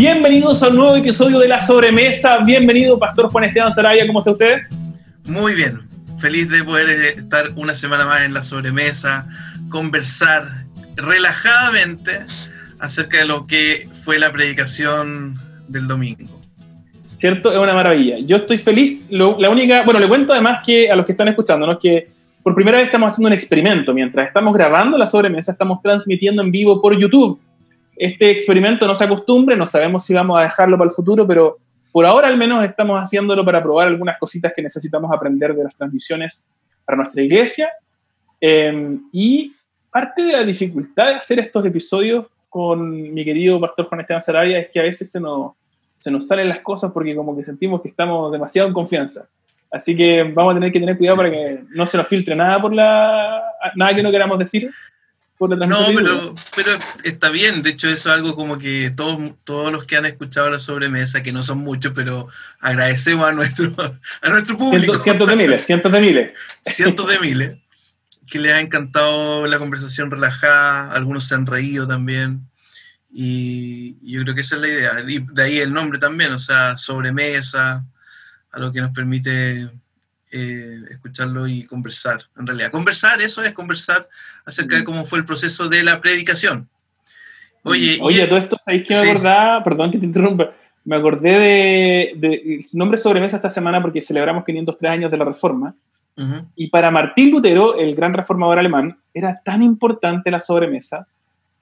Bienvenidos a un nuevo episodio de La Sobremesa. Bienvenido, Pastor Juan Esteban Sarabia. ¿Cómo está usted? Muy bien. Feliz de poder eh, estar una semana más en La Sobremesa, conversar relajadamente acerca de lo que fue la predicación del domingo. ¿Cierto? Es una maravilla. Yo estoy feliz. la única, bueno, le cuento además que a los que están escuchando, ¿no? que por primera vez estamos haciendo un experimento. Mientras estamos grabando la sobremesa, estamos transmitiendo en vivo por YouTube. Este experimento no se acostumbre, no sabemos si vamos a dejarlo para el futuro, pero por ahora al menos estamos haciéndolo para probar algunas cositas que necesitamos aprender de las transmisiones para nuestra iglesia. Em, y parte de la dificultad de hacer estos episodios con mi querido pastor Juan Esteban Sarabia es que a veces se nos, se nos salen las cosas porque como que sentimos que estamos demasiado en confianza. Así que vamos a tener que tener cuidado para que no se nos filtre nada por la nada que no queramos decir por la No, pero, pero está bien. De hecho, eso es algo como que todos, todos los que han escuchado la sobremesa, que no son muchos, pero agradecemos a nuestro, a nuestro público. cientos de miles, cientos de miles. cientos de miles que les ha encantado la conversación relajada, algunos se han reído también, y yo creo que esa es la idea. de ahí el nombre también, o sea, sobremesa, algo que nos permite eh, escucharlo y conversar. En realidad, conversar, eso es conversar acerca de mm. cómo fue el proceso de la predicación. Oye, Oye todo esto, ¿sabéis que me acordaba? Perdón que te interrumpa. Me acordé de, de, el nombre sobremesa esta semana porque celebramos 503 años de la Reforma. Y para Martín Lutero, el gran reformador alemán, era tan importante la sobremesa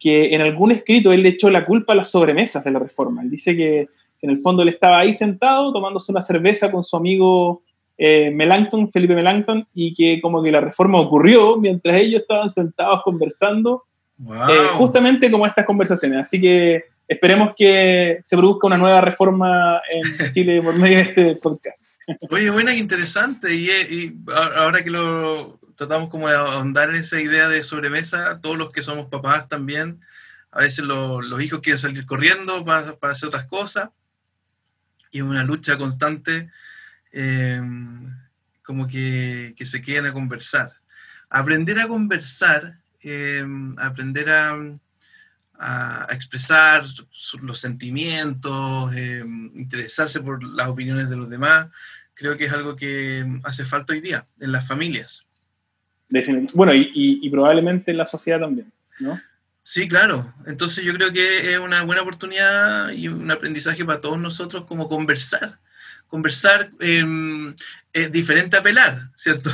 que en algún escrito él le echó la culpa a las sobremesas de la Reforma. Él dice que en el fondo él estaba ahí sentado tomándose una cerveza con su amigo eh, Melanchthon, Felipe Melanchthon, y que como que la reforma ocurrió mientras ellos estaban sentados conversando, eh, justamente como estas conversaciones. Así que esperemos que se produzca una nueva reforma en Chile por medio de este podcast. Oye, buena, interesante. Y, ahora que lo tratamos como de ahondar en esa idea de sobremesa, todos los que somos papás también, a veces los hijos quieren salir corriendo para, para, hacer otras cosas. Y es una lucha constante, eh, como que, que, se queden a conversar. Aprender a conversar, eh, aprender a, a, expresar los sentimientos, eh, interesarse por las opiniones de los demás, creo que es algo que hace falta hoy día en las familias. Bueno, y, probablemente en la sociedad también, ¿no? Sí, claro. Entonces yo creo que es una buena oportunidad y un aprendizaje para todos nosotros como conversar. Conversar em, es diferente a pelar, ¿cierto?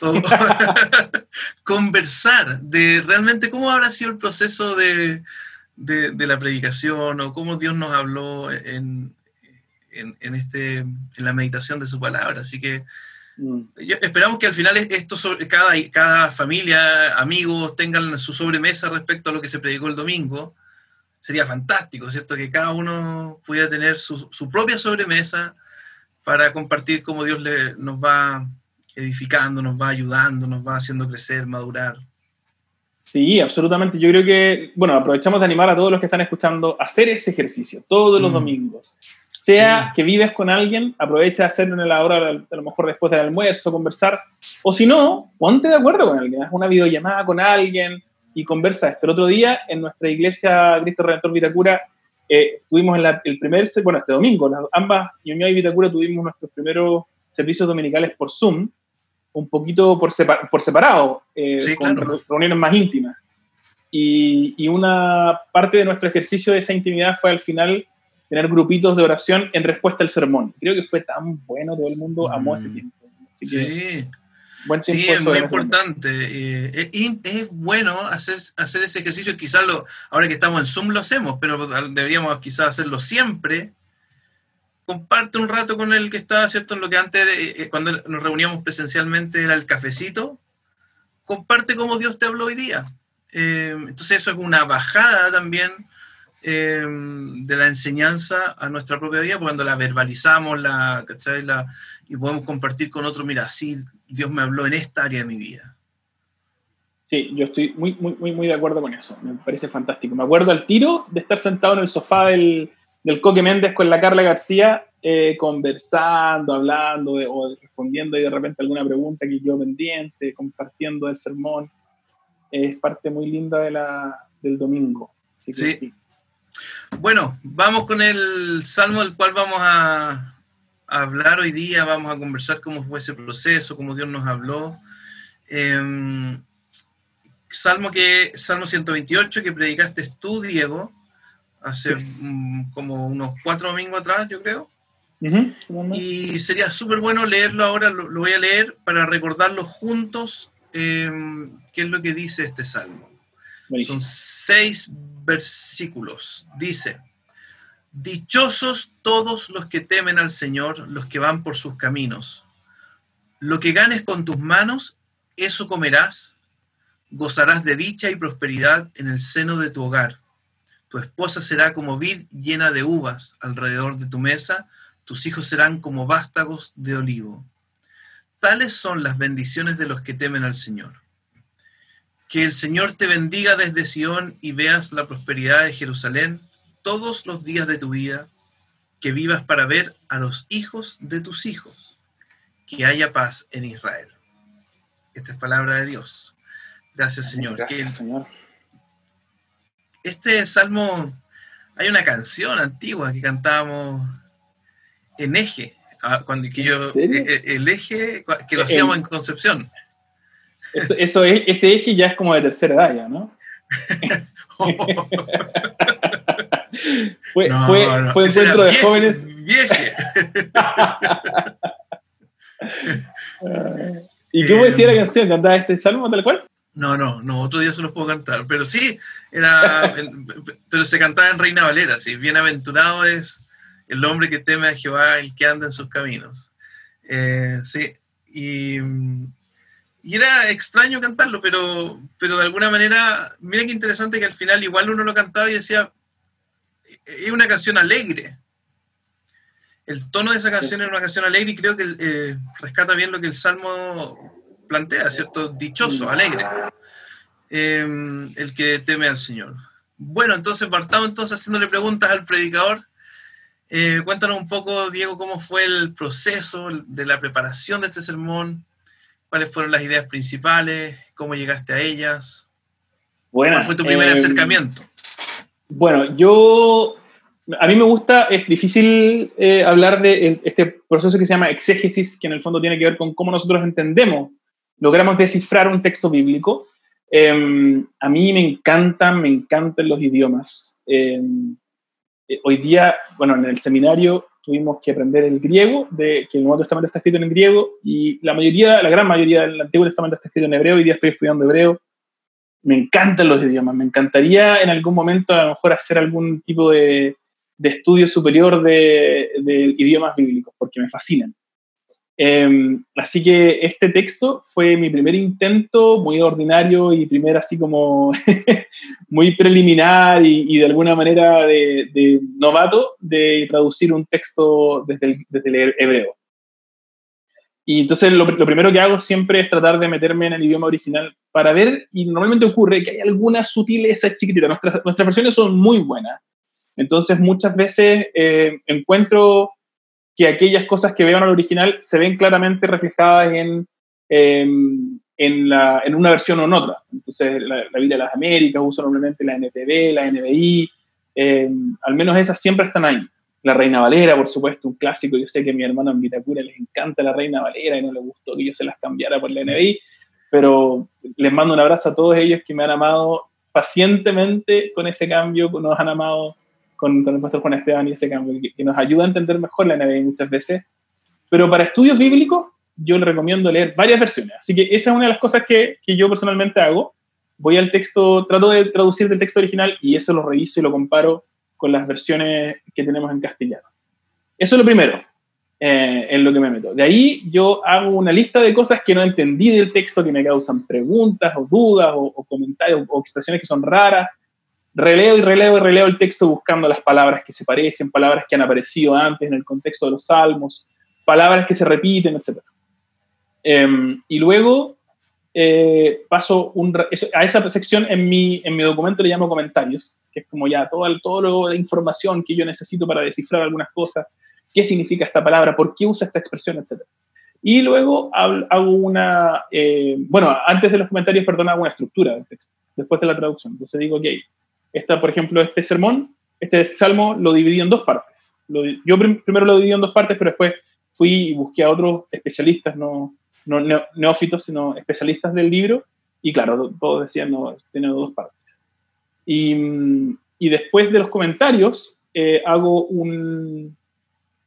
conversar de realmente cómo habrá sido el proceso de, de, la predicación o cómo Dios nos habló en, en, este, en la meditación de su palabra. Así que mm. esperamos que al final esto cada, cada familia, amigos, tengan su sobremesa respecto a lo que se predicó el domingo. Sería fantástico, ¿cierto? Que cada uno pudiera tener su, propia sobremesa para compartir cómo Dios le, nos va edificando, nos va ayudando, nos va haciendo crecer, madurar. Sí, absolutamente. Yo creo que, bueno, aprovechamos de animar a todos los que están escuchando a hacer ese ejercicio todos los mm. domingos. Sea que vives con alguien, aprovecha de hacerlo en la hora, a lo mejor después del almuerzo, conversar. O si no, ponte de acuerdo con alguien, haz una videollamada con alguien y conversa esto. El otro día, en nuestra iglesia Cristo Redentor Vitacura, eh, tuvimos el primer, bueno, este domingo, las, ambas, Ñuñoa y Vitacura, tuvimos nuestros primeros servicios dominicales por Zoom, un poquito por, por separado, eh, con reuniones más íntimas. Y, y, una parte de nuestro ejercicio de esa intimidad fue al final tener grupitos de oración en respuesta al sermón. Creo que fue tan bueno, todo el mundo amó ese mm. tiempo. sí. Buen tiempo sí, es muy importante. Eh, es, bueno hacer, hacer ese ejercicio, quizás lo, ahora que estamos en Zoom lo hacemos, pero deberíamos quizás hacerlo siempre. Comparte un rato con el que está, ¿cierto? En lo que antes, eh, eh, cuando nos reuníamos presencialmente, era el cafecito. Comparte cómo Dios te habló hoy día. entonces eso es una bajada también de la enseñanza a nuestra propia vida, cuando la verbalizamos la, la, y podemos compartir con otros, mira, sí, Dios me habló en esta área de mi vida. Sí, yo estoy muy, muy, muy, muy de acuerdo con eso. Me parece fantástico. Me acuerdo al tiro de estar sentado en el sofá del, del Coque Méndez con la Carla García, eh, conversando, hablando o respondiendo y de repente alguna pregunta que yo pendiente, compartiendo el sermón. Es parte muy linda de la, del domingo. sí. Bueno, vamos con el salmo del cual vamos a, hablar hoy día, vamos a conversar cómo fue ese proceso, cómo Dios nos habló. Em, salmo, que, salmo 128 que predicaste tú, Diego, hace como unos cuatro domingos atrás, yo creo. Y sería súper bueno leerlo ahora, lo, voy a leer para recordarlo juntos, em, qué es lo que dice este salmo. Son seis versículos. Dice, Dichosos todos los que temen al Señor, los que van por sus caminos. Lo que ganes con tus manos, eso comerás. Gozarás de dicha y prosperidad en el seno de tu hogar. Tu esposa será como vid llena de uvas alrededor de tu mesa. Tus hijos serán como vástagos de olivo. Tales son las bendiciones de los que temen al Señor. Que el Señor te bendiga desde Sión y veas la prosperidad de Jerusalén todos los días de tu vida, que vivas para ver a los hijos de tus hijos, que haya paz en Israel. Esta es palabra de Dios. Gracias, Señor. Gracias, Señor. Este salmo, hay una canción antigua que cantábamos en eje, ah, cuando que yo, e, e, el eje que lo hacíamos en Concepción. Eso, ese eje ya es como de tercera edad, ya, ¿no? fue, fue, fue un centro de jóvenes. ¿Y cómo decía la canción? ¿Cantaba este salmo tal cual? No, no, no, otro día se los puedo cantar, pero sí, era, pero se cantaba en Reina Valera, sí, bienaventurado es el hombre que teme a Jehová, el que anda en sus caminos. Eh, sí, y, y era extraño cantarlo, pero, pero de alguna manera, mira qué interesante que al final igual uno lo cantaba y decía, es una canción alegre. El tono de esa canción es una canción alegre y creo que eh, rescata bien lo que el Salmo plantea, ¿cierto? Dichoso, mm. alegre. Em, el que teme al Señor. Bueno, entonces partamos entonces haciéndole preguntas al predicador. Eh, cuéntanos un poco, Diego, cómo fue el proceso de la preparación de este sermón ¿Cuáles fueron las ideas principales? ¿Cómo llegaste a ellas? Bueno, ¿Cuál fue tu primer em, acercamiento? Bueno, yo, a mí me gusta, es difícil eh, hablar de este proceso que se llama exégesis, que en el fondo tiene que ver con cómo nosotros entendemos, logramos descifrar un texto bíblico. Em, a mí me encantan, me encantan los idiomas. Em, eh, hoy día, bueno, en el seminario tuvimos que aprender el griego, de, que el Nuevo Testamento está escrito en griego, y la mayoría, la gran mayoría del Antiguo Testamento está escrito en hebreo, y día estoy estudiando hebreo. Me encantan los idiomas, me encantaría en algún momento a lo mejor hacer algún tipo de, de estudio superior de, de, idiomas bíblicos, porque me fascinan. Em, así que este texto fue mi primer intento, muy ordinario y primer así como muy preliminar y, de alguna manera de, novato de traducir un texto desde desde el hebreo. Y entonces lo, lo, primero que hago siempre es tratar de meterme en el idioma original para ver, y normalmente ocurre que hay algunas sutilezas chiquititas. Nuestras, nuestras versiones son muy buenas. Entonces muchas veces eh, encuentro que aquellas cosas que veo en el original se ven claramente reflejadas en, em, en, la, en, una versión o en otra. Entonces, la, la Biblia de las Américas usa normalmente la NTV, la NBI, em, al menos esas siempre están ahí. La Reina Valera, por supuesto, un clásico. Yo sé que a mi hermano en Vitacura les encanta la Reina Valera y no le gustó que yo se las cambiara por la NBI, pero les mando un abrazo a todos ellos que me han amado pacientemente con ese cambio, nos han amado con, con el pastor Juan Esteban y ese cambio, que, nos ayuda a entender mejor la NBI muchas veces. Pero para estudios bíblicos, yo le recomiendo leer varias versiones. Así que esa es una de las cosas que, que yo personalmente hago. Voy al texto, trato de traducir del texto original y eso lo reviso y lo comparo con las versiones que tenemos en castellano. Eso es lo primero eh, en lo que me meto. De ahí yo hago una lista de cosas que no entendí del texto, que me causan preguntas o dudas o, comentarios o expresiones que son raras releo y releo y releo el texto buscando las palabras que se parecen, palabras que han aparecido antes en el contexto de los salmos, palabras que se repiten, etc. Em, y luego eh, paso a esa sección en mi, en mi documento le llamo comentarios, que es como ya toda, toda la información que yo necesito para descifrar algunas cosas, qué significa esta palabra, por qué usa esta expresión, etc. Y luego hago una, eh, bueno, antes de los comentarios, perdón, hago una estructura del texto, después de la traducción. Entonces digo, ok, esta, por ejemplo, este sermón este salmo lo dividí en dos partes. yo primero lo dividí en dos partes, pero después fui y busqué a otros especialistas, no, no neófitos, sino especialistas del libro, y claro, todos decían, no, tiene dos partes. Y, y después de los comentarios, eh, hago, un,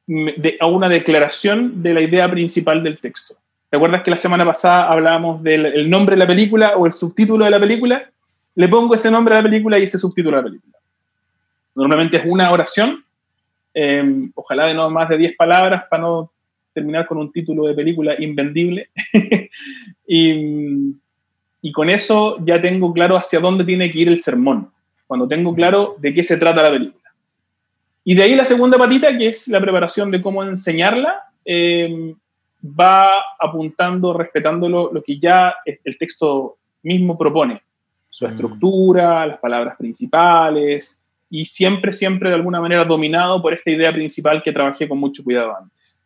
de, una declaración de la idea principal del texto. ¿Te acuerdas que la semana pasada hablábamos del nombre de la película o el subtítulo de la película? Le pongo ese nombre a la película y ese subtítulo a la película. Normalmente es una oración, eh, ojalá de no más de 10 palabras para no terminar con un título de película invendible. y, y, con eso ya tengo claro hacia dónde tiene que ir el sermón, cuando tengo claro de qué se trata la película. Y de ahí la segunda patita, que es la preparación de cómo enseñarla, eh, va apuntando, respetando lo, lo, que ya el texto mismo propone. Su mm. estructura, las palabras principales, y siempre, siempre de alguna manera dominado por esta idea principal que trabajé con mucho cuidado antes.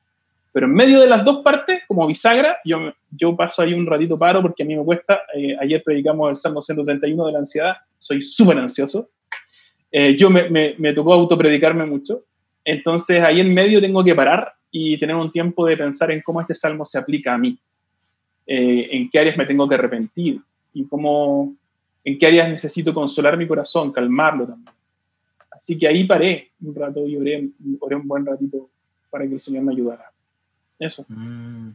Pero en medio de las dos partes, como bisagra, yo, yo paso ahí un ratito paro porque a mí me cuesta. Eh, ayer predicamos el Salmo 131 de la ansiedad, soy súper ansioso. Eh, yo me, me, me, tocó autopredicarme mucho. Entonces ahí en medio tengo que parar y tener un tiempo de pensar en cómo este salmo se aplica a mí, eh, en qué áreas me tengo que arrepentir y cómo, en qué áreas necesito consolar mi corazón, calmarlo también. Así que ahí paré un rato y oré, oré un buen ratito para que el Señor me ayudara. Eso. Mm,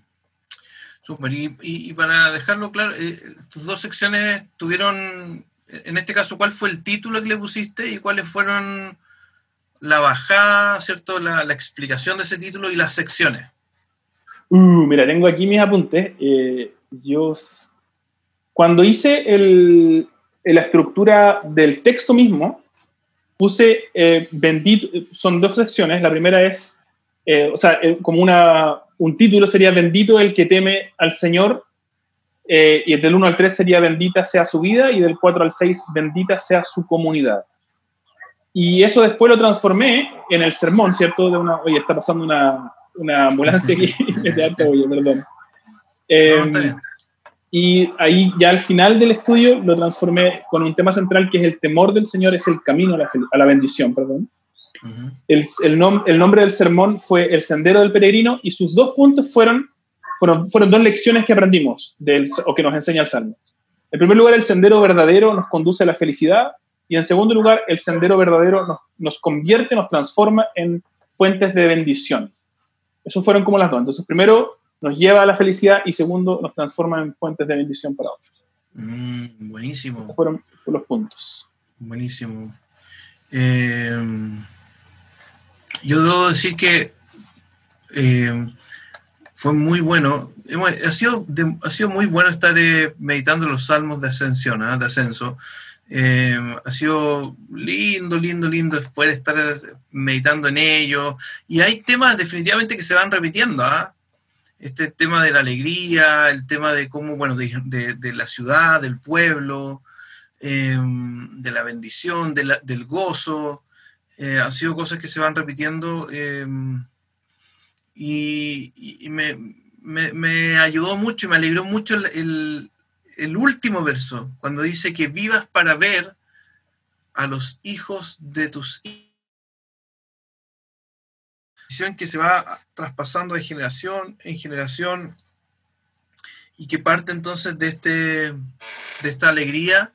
súper. Y, para dejarlo claro, eh, tus dos secciones tuvieron, en este caso, ¿cuál fue el título que le pusiste y cuáles fueron la bajada, ¿cierto? La, explicación de ese título y las secciones. Uh, mira, tengo aquí mis apuntes. Eh, yo, cuando hice el, la estructura del texto mismo, puse eh, bendito, son dos secciones. La primera es, o sea, como una, un título sería Bendito el que teme al Señor, eh, y del 1 al 3 sería Bendita sea su vida, y del 4 al 6 Bendita sea su comunidad. Y eso después lo transformé en el sermón, ¿cierto? De una, oye, está pasando una, una ambulancia aquí, de alto oye, perdón. Eh, y ahí ya al final del estudio lo transformé con un tema central que es el temor del Señor es el camino a la, a la bendición, perdón el, el, nombre del sermón fue El Sendero del Peregrino y sus dos puntos fueron, fueron, fueron dos lecciones que aprendimos del, o que nos enseña el Salmo. En primer lugar, el sendero verdadero nos conduce a la felicidad y en segundo lugar, el sendero verdadero nos, nos convierte, nos transforma en fuentes de bendición. Esos fueron como las dos. Entonces, primero nos lleva a la felicidad y segundo nos transforma en fuentes de bendición para otros. Mm, buenísimo. Fueron, fueron, los puntos. Buenísimo. Eh, yo debo decir que eh, fue muy bueno. ha, sido ha sido muy bueno estar eh, meditando los salmos de ascensión, ¿ah? de ascenso. Eh, ha sido lindo, lindo, lindo poder estar meditando en ellos. Y hay temas definitivamente que se van repitiendo. ¿ah? Este tema de la alegría, el tema de cómo, bueno, de, de, la ciudad, del pueblo, de la bendición, del gozo. Eh, han sido cosas que se van repitiendo em, y, me, ayudó mucho y me alegró mucho el, último verso, cuando dice que vivas para ver a los hijos de tus hijos que se va traspasando de generación en generación y que parte entonces de, este, de esta alegría,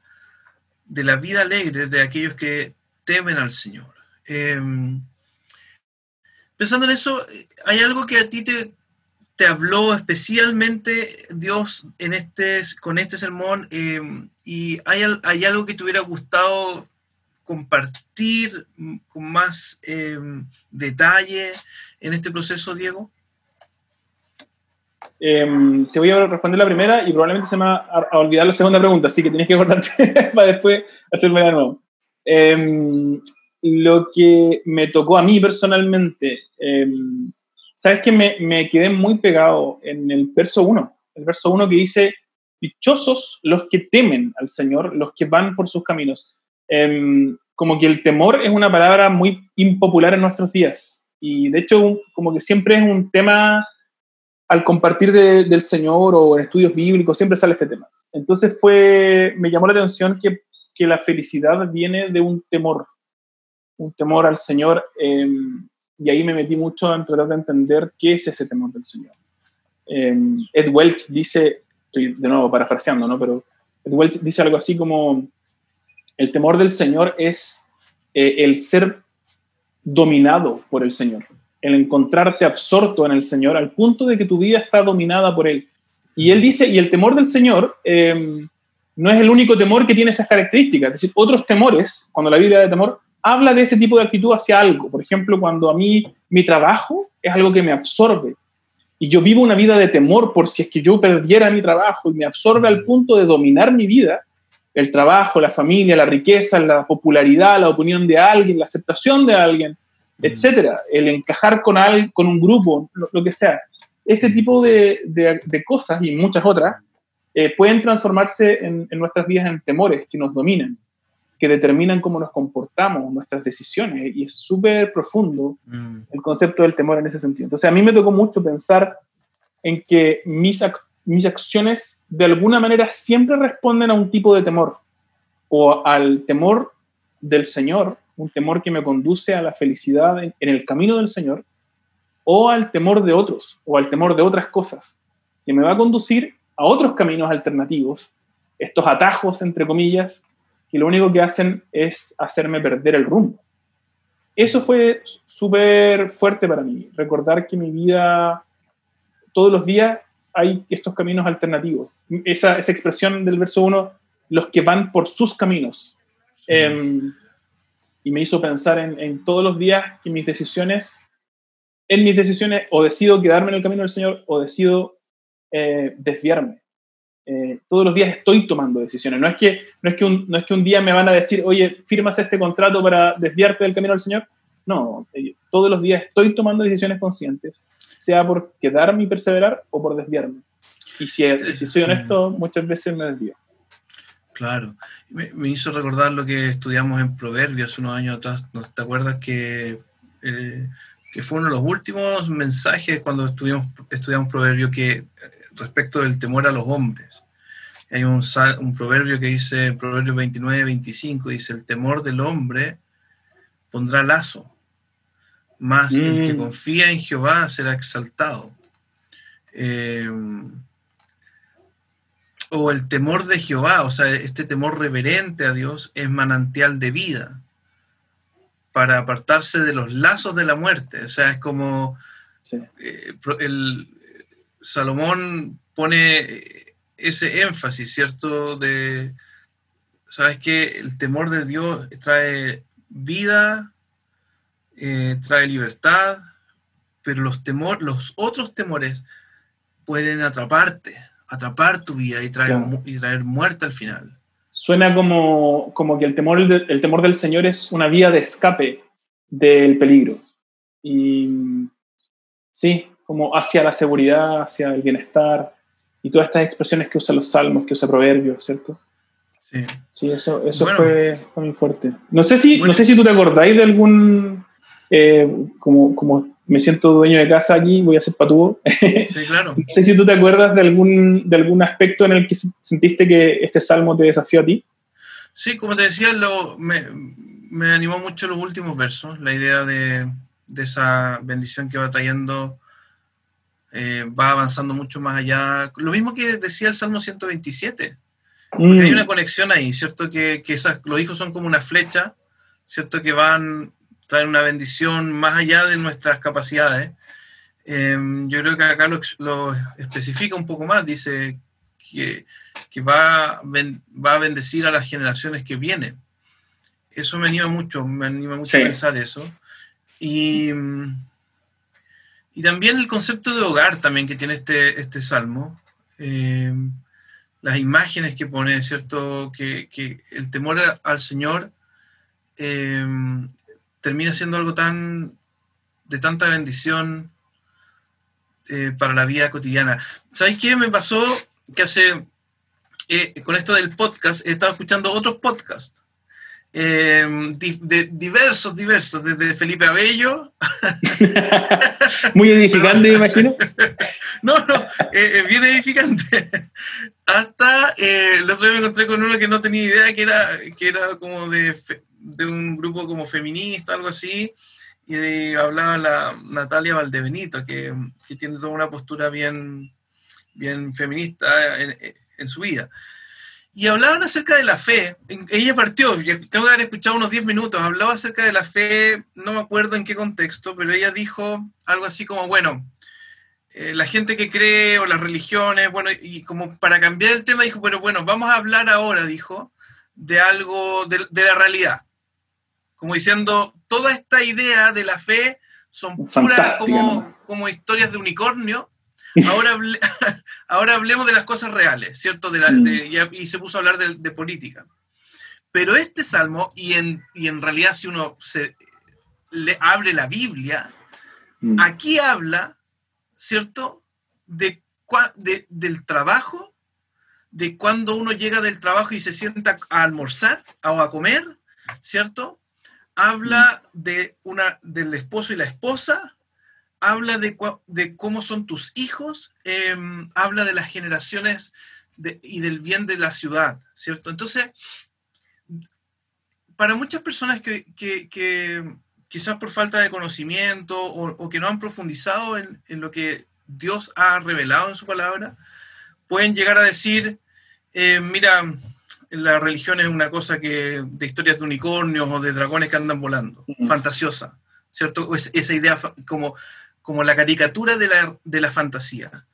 de la vida alegre de aquellos que temen al Señor. Em, pensando en eso, ¿hay algo que a ti te, te habló especialmente Dios en este, con este sermón? Em, ¿Y hay, hay, algo que te hubiera gustado compartir con más em, detalle en este proceso, Diego? te voy a responder la primera y probablemente se me va a, olvidar la segunda pregunta, así que tienes que acordarte para después hacerme de nuevo lo que me tocó a mí personalmente, em, sabes que me, me, quedé muy pegado en el verso 1, el verso 1 que dice, dichosos los que temen al Señor, los que van por sus caminos. Em, como que el temor es una palabra muy impopular en nuestros días y de hecho como que siempre es un tema al compartir del Señor o en estudios bíblicos, siempre sale este tema. Entonces fue, me llamó la atención que, que la felicidad viene de un temor, un temor al Señor, em, y ahí me metí mucho en tratar de entender qué es ese temor del Señor. Em, Ed Welch dice, estoy de nuevo parafraseando, ¿no? Pero Ed Welch dice algo así como, el temor del Señor es eh, el ser dominado por el Señor, el encontrarte absorto en el Señor al punto de que tu vida está dominada por Él. Y Él dice, y el temor del Señor em, no es el único temor que tiene esas características, es decir, otros temores, cuando la Biblia de temor, habla de ese tipo de actitud hacia algo. Por ejemplo, cuando a mí mi trabajo es algo que me absorbe y yo vivo una vida de temor por si es que yo perdiera mi trabajo y me absorbe al punto de dominar mi vida, el trabajo, la familia, la riqueza, la popularidad, la opinión de alguien, la aceptación de alguien, etcétera, el encajar con, con un grupo, lo, que sea. Ese tipo de, de, cosas y muchas otras eh, pueden transformarse en, en nuestras vidas en temores que nos dominan que determinan cómo nos comportamos, nuestras decisiones, y es súper profundo mm. el concepto del temor en ese sentido. Entonces, a mí me tocó mucho pensar en que mis, mis acciones de alguna manera siempre responden a un tipo de temor, o al temor del Señor, un temor que me conduce a la felicidad en, en el camino del Señor, o al temor de otros, o al temor de otras cosas, que me va a conducir a otros caminos alternativos, estos atajos, entre comillas, y lo único que hacen es hacerme perder el rumbo. Eso fue súper fuerte para mí, recordar que mi vida, todos los días hay estos caminos alternativos. Esa, esa expresión del verso 1, los que van por sus caminos. Em, y me hizo pensar en, en, todos los días que mis decisiones, en mis decisiones, o decido quedarme en el camino del Señor o decido eh, desviarme. Eh, todos los días estoy tomando decisiones. No es, que, no, es que un, no es que un día me van a decir, oye, firmas este contrato para desviarte del camino del Señor. No, eh, todos los días estoy tomando decisiones conscientes, sea por quedarme y perseverar o por desviarme. Y si, si soy honesto, muchas veces me desvío. Claro, me, hizo recordar lo que estudiamos en Proverbios unos años atrás. ¿No te acuerdas que, eh, que fue uno de los últimos mensajes cuando estudiamos, estudiamos Proverbios que respecto del temor a los hombres. Hay un, un proverbio que dice, Proverbio 29, 25, dice, el temor del hombre pondrá lazo, más el que mm. confía en Jehová será exaltado. Eh, o el temor de Jehová, o sea, este temor reverente a Dios es manantial de vida para apartarse de los lazos de la muerte. O sea, es como eh, el, Salomón pone ese énfasis, ¿cierto? De, ¿sabes qué? El temor de Dios trae vida, eh, trae libertad, pero los, temor, los otros temores pueden atraparte, atrapar tu vida y traer, y traer muerte al final. Suena como, como que el temor, el temor del Señor es una vía de escape del peligro. Y sí, como hacia la seguridad, hacia el bienestar y todas estas expresiones que usan los salmos, que usa proverbios, ¿cierto? Sí. Sí, eso, eso fue, muy fuerte. No sé si, no sé si tú te acordáis de algún, eh, como, como me siento dueño de casa aquí, voy a ser patúo. Sí, claro. no sé si tú te acuerdas de algún, de algún aspecto en el que sentiste que este salmo te desafió a ti. Sí, como te decía, lo, me, me animó mucho los últimos versos, la idea de, de esa bendición que va trayendo eh, va avanzando mucho más allá. Lo mismo que decía el Salmo 127. Porque hay mm. una conexión ahí, ¿cierto? Que, que esas, los hijos son como una flecha, ¿cierto? Que van, traen una bendición más allá de nuestras capacidades. Em, yo creo que acá lo, lo, especifica un poco más, dice que, que va, va a bendecir a las generaciones que vienen. Eso me anima mucho, me anima mucho a pensar eso. Y y también el concepto de hogar también que tiene este, este salmo. Eh, las imágenes que pone, ¿cierto? Que, el temor al Señor eh, termina siendo algo tan de tanta bendición eh, para la vida cotidiana. ¿Sabéis qué me pasó? Que hace, con esto del podcast, he estado escuchando otros podcasts eh, de, diversos, diversos, desde Felipe Abello. Muy edificante, me imagino. No, no, eh, es bien edificante. Hasta eh, el otro día me encontré con uno que no tenía idea que era, que era como de, de un grupo como feminista, algo así, y hablaba la Natalia Valdebenito, que, que, tiene toda una postura bien, bien feminista en, en, su vida. Y hablaban acerca de la fe. Ella partió, tengo que haber escuchado unos 10 minutos, hablaba acerca de la fe, no me acuerdo en qué contexto, pero ella dijo algo así como, bueno, eh, la gente que cree o las religiones, bueno, y como para cambiar el tema dijo, pero bueno, vamos a hablar ahora, dijo, de algo, de, de la realidad. Como diciendo, toda esta idea de la fe son puras como, como historias de unicornio. Ahora, ahora hablemos de las cosas reales, ¿cierto? De mm. y, se puso a hablar de, política. Pero este salmo, y en, y en realidad si uno se le abre la Biblia, mm. aquí habla, ¿cierto? De, de, del trabajo, de cuando uno llega del trabajo y se sienta a almorzar o a comer, ¿cierto? habla de una, del esposo y la esposa, habla de, de cómo son tus hijos, em, habla de las generaciones y del bien de la ciudad, ¿cierto? Entonces, para muchas personas que, que, quizás por falta de conocimiento o, que no han profundizado en, en, lo que Dios ha revelado en su palabra, pueden llegar a decir, eh, mira, la religión es una cosa que de historias de unicornios o de dragones que andan volando, fantasiosa, ¿cierto? Es, esa idea como, como la caricatura de la, de la, fantasía.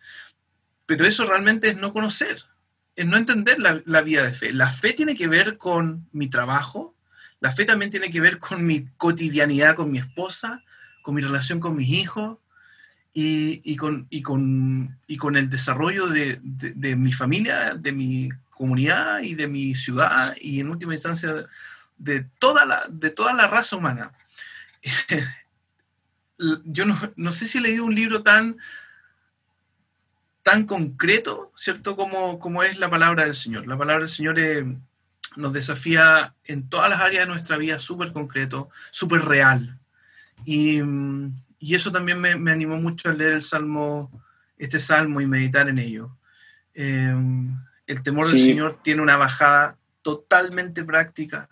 Pero eso realmente es no conocer, es no entender la, la, vida de fe. La fe tiene que ver con mi trabajo, la fe también tiene que ver con mi cotidianidad con mi esposa, con mi relación con mis hijos, y, y, con, y, con, y, con, el desarrollo de, de, mi familia, de mi comunidad y de mi ciudad y en última instancia de toda la, de toda la raza humana. Yo no, no, sé si he leído un libro tan, tan concreto, ¿cierto? Como, como es la palabra del Señor. La palabra del Señor eh, nos desafía en todas las áreas de nuestra vida súper concreto, súper real. Y, y, eso también me, me, animó mucho a leer el Salmo, este Salmo y meditar en ello. Eh, el temor del Señor tiene una bajada totalmente práctica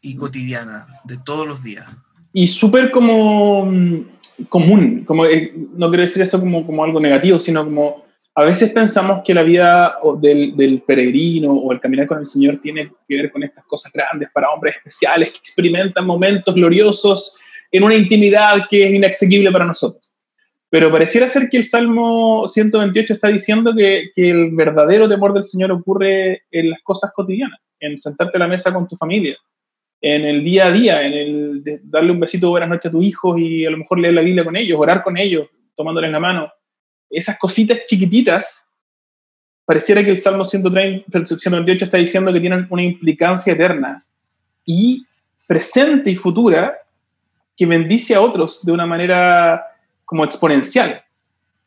y cotidiana de todos los días. Y súper como mm, común, como, eh, no quiero decir eso como, como algo negativo, sino como a veces pensamos que la vida del, del, peregrino o el caminar con el Señor tiene que ver con estas cosas grandes para hombres especiales que experimentan momentos gloriosos en una intimidad que es inaccesible para nosotros. Pero pareciera ser que el Salmo 128 está diciendo que, que, el verdadero temor del Señor ocurre en las cosas cotidianas, en sentarte a la mesa con tu familia, en el día a día, en el darle un besito buenas noches a tus hijos y a lo mejor leer la Biblia con ellos, orar con ellos, tomándoles la mano. Esas cositas chiquititas, pareciera que el Salmo 130, 128 está diciendo que tienen una implicancia eterna y presente y futura que bendice a otros de una manera como exponencial.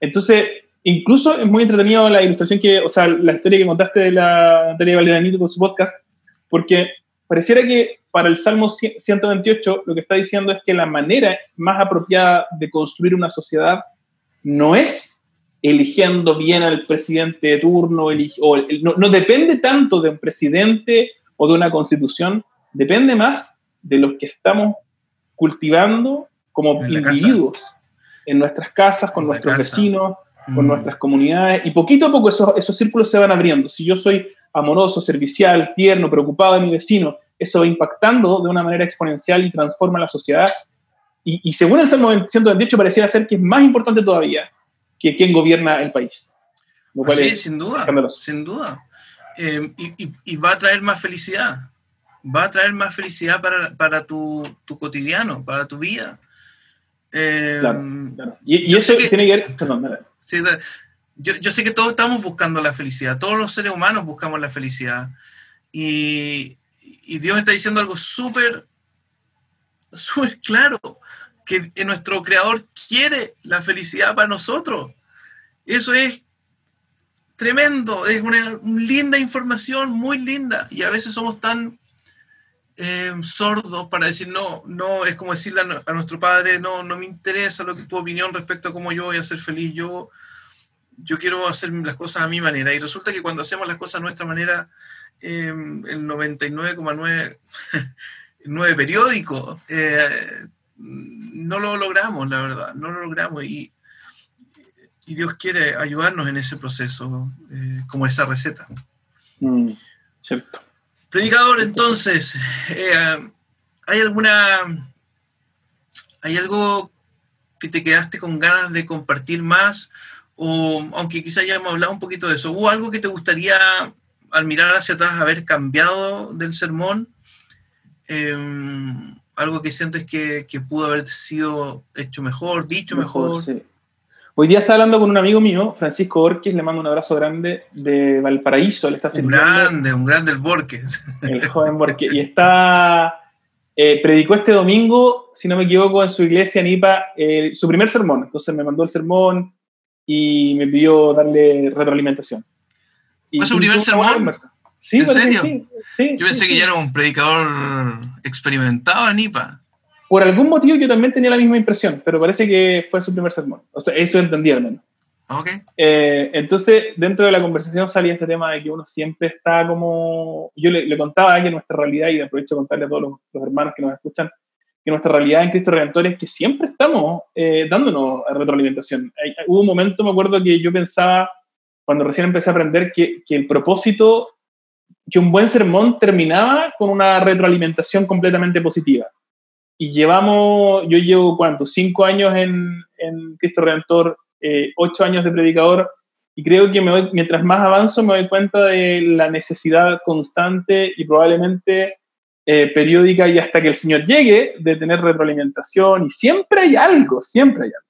Entonces, incluso es muy entretenido la ilustración que, o sea, la historia que contaste de la Natalia Valderanito con su podcast, porque pareciera que para el Salmo 128 lo que está diciendo es que la manera más apropiada de construir una sociedad no es eligiendo bien al presidente de turno, o no, no depende tanto de un presidente o de una constitución, depende más de los que estamos cultivando como individuos en nuestras casas, con nuestros vecinos, con mm. nuestras comunidades, y poquito a poco esos, esos círculos se van abriendo. Si yo soy amoroso, servicial, tierno, preocupado de mi vecino, eso va impactando de una manera exponencial y transforma la sociedad. Y, y según el Salmo 128 pareciera ser que es más importante todavía que quien gobierna el país. sí, sin duda, sin duda. Eh, y, y, va a traer más felicidad. Va a traer más felicidad para, para tu, tu cotidiano, para tu vida. Em, y, eso tiene que ver. Yo, yo, sé que todos estamos buscando la felicidad, todos los seres humanos buscamos la felicidad. Y, y Dios está diciendo algo súper, súper claro, que nuestro Creador quiere la felicidad para nosotros. Eso es tremendo, es una linda información, muy linda. Y a veces somos tan eh, sordos para decir no, no, es como decirle a, nuestro padre, no, no me interesa lo que tu opinión respecto a cómo yo voy a ser feliz, yo, yo quiero hacer las cosas a mi manera. Y resulta que cuando hacemos las cosas a nuestra manera, em, el 99,9 nueve periódicos. Eh, no lo logramos, la verdad, no lo logramos. Y, y Dios quiere ayudarnos en ese proceso, eh, como esa receta. Mm, cierto. Predicador, entonces, eh, ¿hay alguna... ¿Hay algo que te quedaste con ganas de compartir más? O aunque quizá ya hemos hablado un poquito de eso, ¿hubo algo que te gustaría al mirar hacia atrás haber cambiado del sermón? Em, algo que sientes que, pudo haber sido hecho mejor, dicho mejor. Hoy día está hablando con un amigo mío, Francisco Borges, le mando un abrazo grande de Valparaíso. Le está un grande, un grande el Borges. El joven Borges. Y está, eh, predicó este domingo, si no me equivoco, en su iglesia en IPA, eh, su primer sermón. Entonces me mandó el sermón y me pidió darle retroalimentación. ¿Fue su primer sermón? Sí, ¿En serio? Sí, Yo pensé que ya era un predicador experimentado en IPA. Por algún motivo yo también tenía la misma impresión, pero parece que fue su primer sermón. O sea, eso entendí al menos. Okay. Eh, entonces, dentro de la conversación salía este tema de que uno siempre está como... Yo le, contaba que nuestra realidad, y aprovecho de contarle a todos los, hermanos que nos escuchan, que nuestra realidad en Cristo Redentor es que siempre estamos eh, dándonos retroalimentación. hubo un momento, me acuerdo, que yo pensaba, cuando recién empecé a aprender, que, que el propósito que un buen sermón terminaba con una retroalimentación completamente positiva. Y llevamos, yo llevo cuánto, cinco años en, en Cristo Redentor, eh, ocho años de predicador, y creo que me mientras más avanzo me doy cuenta de la necesidad constante y probablemente eh, periódica y hasta que el Señor llegue de tener retroalimentación, y siempre hay algo, siempre hay algo.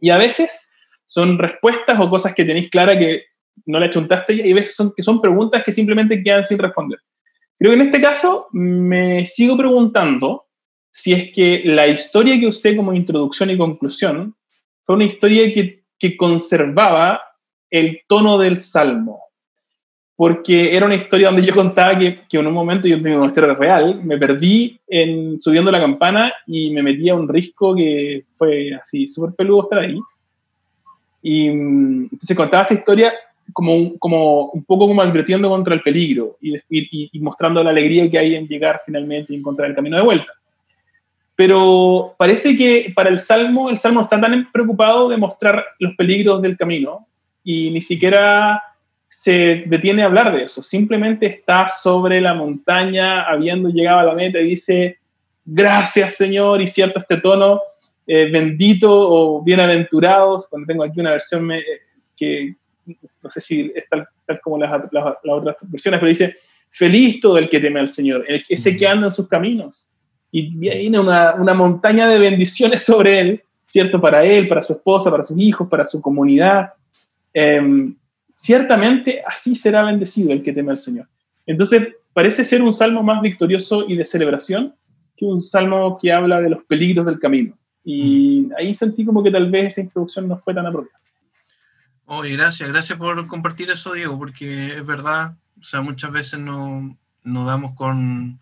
Y a veces son respuestas o cosas que tenéis clara que no le achuntaste y hay veces son, que son preguntas que simplemente quedan sin responder. Creo que en este caso me sigo preguntando si es que la historia que usé como introducción y conclusión fue una historia que, que conservaba el tono del salmo. Porque era una historia donde yo contaba que, que en un momento, yo tengo una historia real, me perdí en, subiendo la campana y me metí a un risco que fue así, súper peludo estar ahí. Y entonces contaba esta historia como como un poco como advirtiendo contra el peligro y, y, mostrando la alegría que hay en llegar finalmente y encontrar el camino de vuelta. Pero parece que para el Salmo, el Salmo está tan preocupado de mostrar los peligros del camino y ni siquiera se detiene a hablar de eso. Simplemente está sobre la montaña, habiendo llegado a la meta, y dice, gracias Señor, y cierto este tono, eh, bendito o bienaventurados, cuando tengo aquí una versión me, que, no sé si es tal, como las, otras versiones, pero dice, feliz todo el que teme al Señor, el, ese que anda en sus caminos. Y viene una, una montaña de bendiciones sobre él, ¿cierto? Para él, para su esposa, para sus hijos, para su comunidad. Em, ciertamente así será bendecido el que teme al Señor. Entonces, parece ser un salmo más victorioso y de celebración que un salmo que habla de los peligros del camino. Y ahí sentí como que tal vez esa introducción no fue tan apropiada. Oye, gracias, gracias por compartir eso, Diego, porque es verdad, o sea, muchas veces no, nos damos con...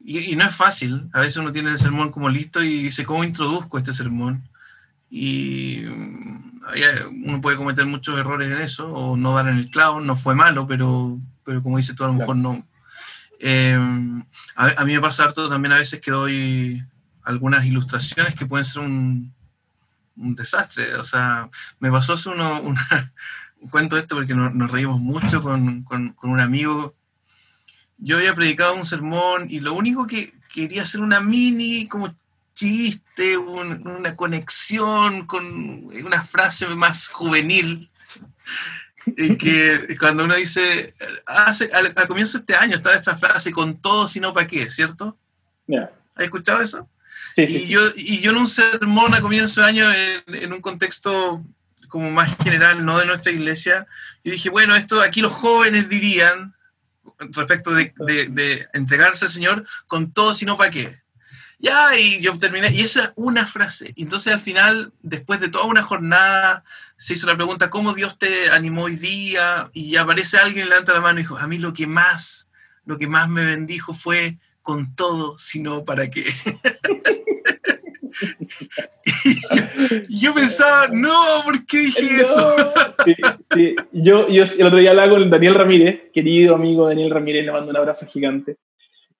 Y, no es fácil, a veces uno tiene el sermón como listo y dice, ¿cómo introduzco este sermón? Y mm, uno puede cometer muchos errores en eso, o no dar en el clavo, no fue malo, pero, pero como dices tú, a lo mejor no. Em, a, mí me pasa harto también a veces que doy algunas ilustraciones que pueden ser un, un desastre. O sea, me pasó hace uno, una, cuento esto porque nos, reímos mucho con, con, un amigo. Yo había predicado un sermón y lo único que quería hacer una mini como chiste, una conexión con una frase más juvenil. Y que cuando uno dice, hace, al, comienzo de este año estaba esta frase con todo, sino para qué, ¿cierto? ¿Has escuchado eso? y, Yo, y yo en un sermón a comienzo de año, en, un contexto como más general, no de nuestra iglesia, yo dije, bueno, esto aquí los jóvenes dirían, respecto de, de, entregarse al Señor, con todo, sino para qué. Ya, y yo terminé, y esa era una frase. Y entonces al final, después de toda una jornada, se hizo la pregunta, ¿cómo Dios te animó hoy día? Y aparece alguien, levanta la mano y dijo, a mí lo que más, lo que más me bendijo fue con todo, sino para qué. y yo, pensaba, no, ¿por qué dije eso? sí, sí. Yo, yo el otro día hablaba con Daniel Ramírez, querido amigo Daniel Ramírez, le mando un abrazo gigante.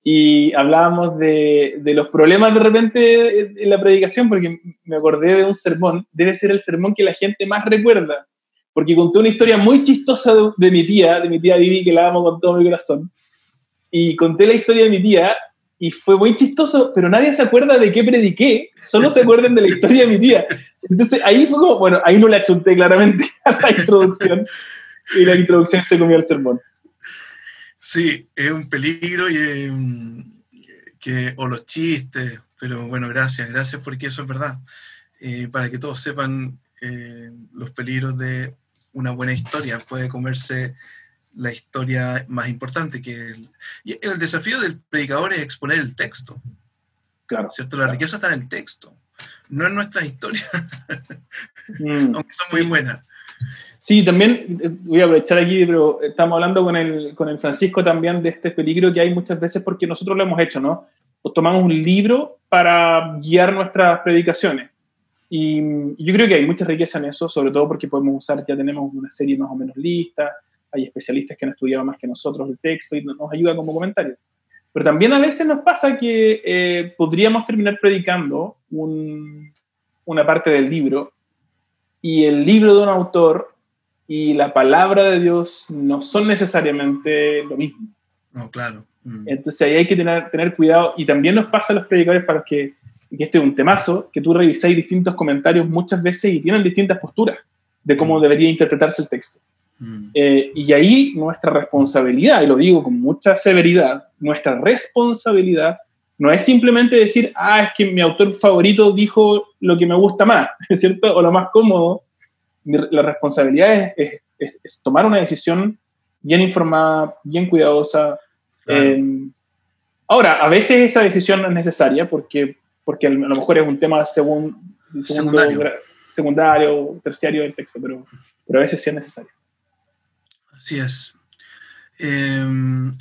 Y hablábamos de, de, los problemas de repente en la predicación, porque me acordé de un sermón, debe ser el sermón que la gente más recuerda, porque conté una historia muy chistosa de, mi tía, de mi tía Vivi, que la amo con todo mi corazón, y conté la historia de mi tía, y fue muy chistoso, pero nadie se acuerda de qué prediqué, solo se acuerdan de la historia de mi tía. Entonces ahí fue como, bueno, ahí no la chunté claramente a la introducción, y la introducción se comió el sermón. Sí, es un peligro y que, o los chistes, pero bueno, gracias, gracias porque eso es verdad. Eh, para que todos sepan eh, los peligros de una buena historia, puede comerse la historia más importante que el, y el desafío del predicador es exponer el texto. Claro. ¿Cierto? La riqueza está en el texto, no en nuestras historias, Mm, aunque son muy buenas. Sí, también eh, voy a aprovechar aquí, pero estamos hablando con el, con el Francisco también de este peligro que hay muchas veces porque nosotros lo hemos hecho, ¿no? Pues tomamos un libro para guiar nuestras predicaciones. Y, yo creo que hay mucha riqueza en eso, sobre todo porque podemos usar, ya tenemos una serie más o menos lista, hay especialistas que han estudiado más que nosotros el texto y nos ayuda como comentario. Pero también a veces nos pasa que eh, podríamos terminar predicando un, una parte del libro y el libro de un autor y la palabra de Dios no son necesariamente lo mismo. No, claro. Mm. Entonces ahí hay que tener, tener cuidado y también nos pasa a los predicadores para que, que este es un temazo, que tú revisáis distintos comentarios muchas veces y tienen distintas posturas de cómo Mm. debería interpretarse el texto. Mm. Eh, y ahí nuestra responsabilidad, y lo digo con mucha severidad, nuestra responsabilidad no es simplemente decir, ah, es que mi autor favorito dijo lo que me gusta más, ¿cierto? O lo más cómodo. La responsabilidad es, es- es- es tomar una decisión bien informada, bien cuidadosa. Claro. Eh, ahora, a veces esa decisión no es necesaria porque, porque a lo mejor es un tema segun- segundo Secundario. secundario, terciario del texto, pero, pero a veces sí es necesario. Así es. Eh,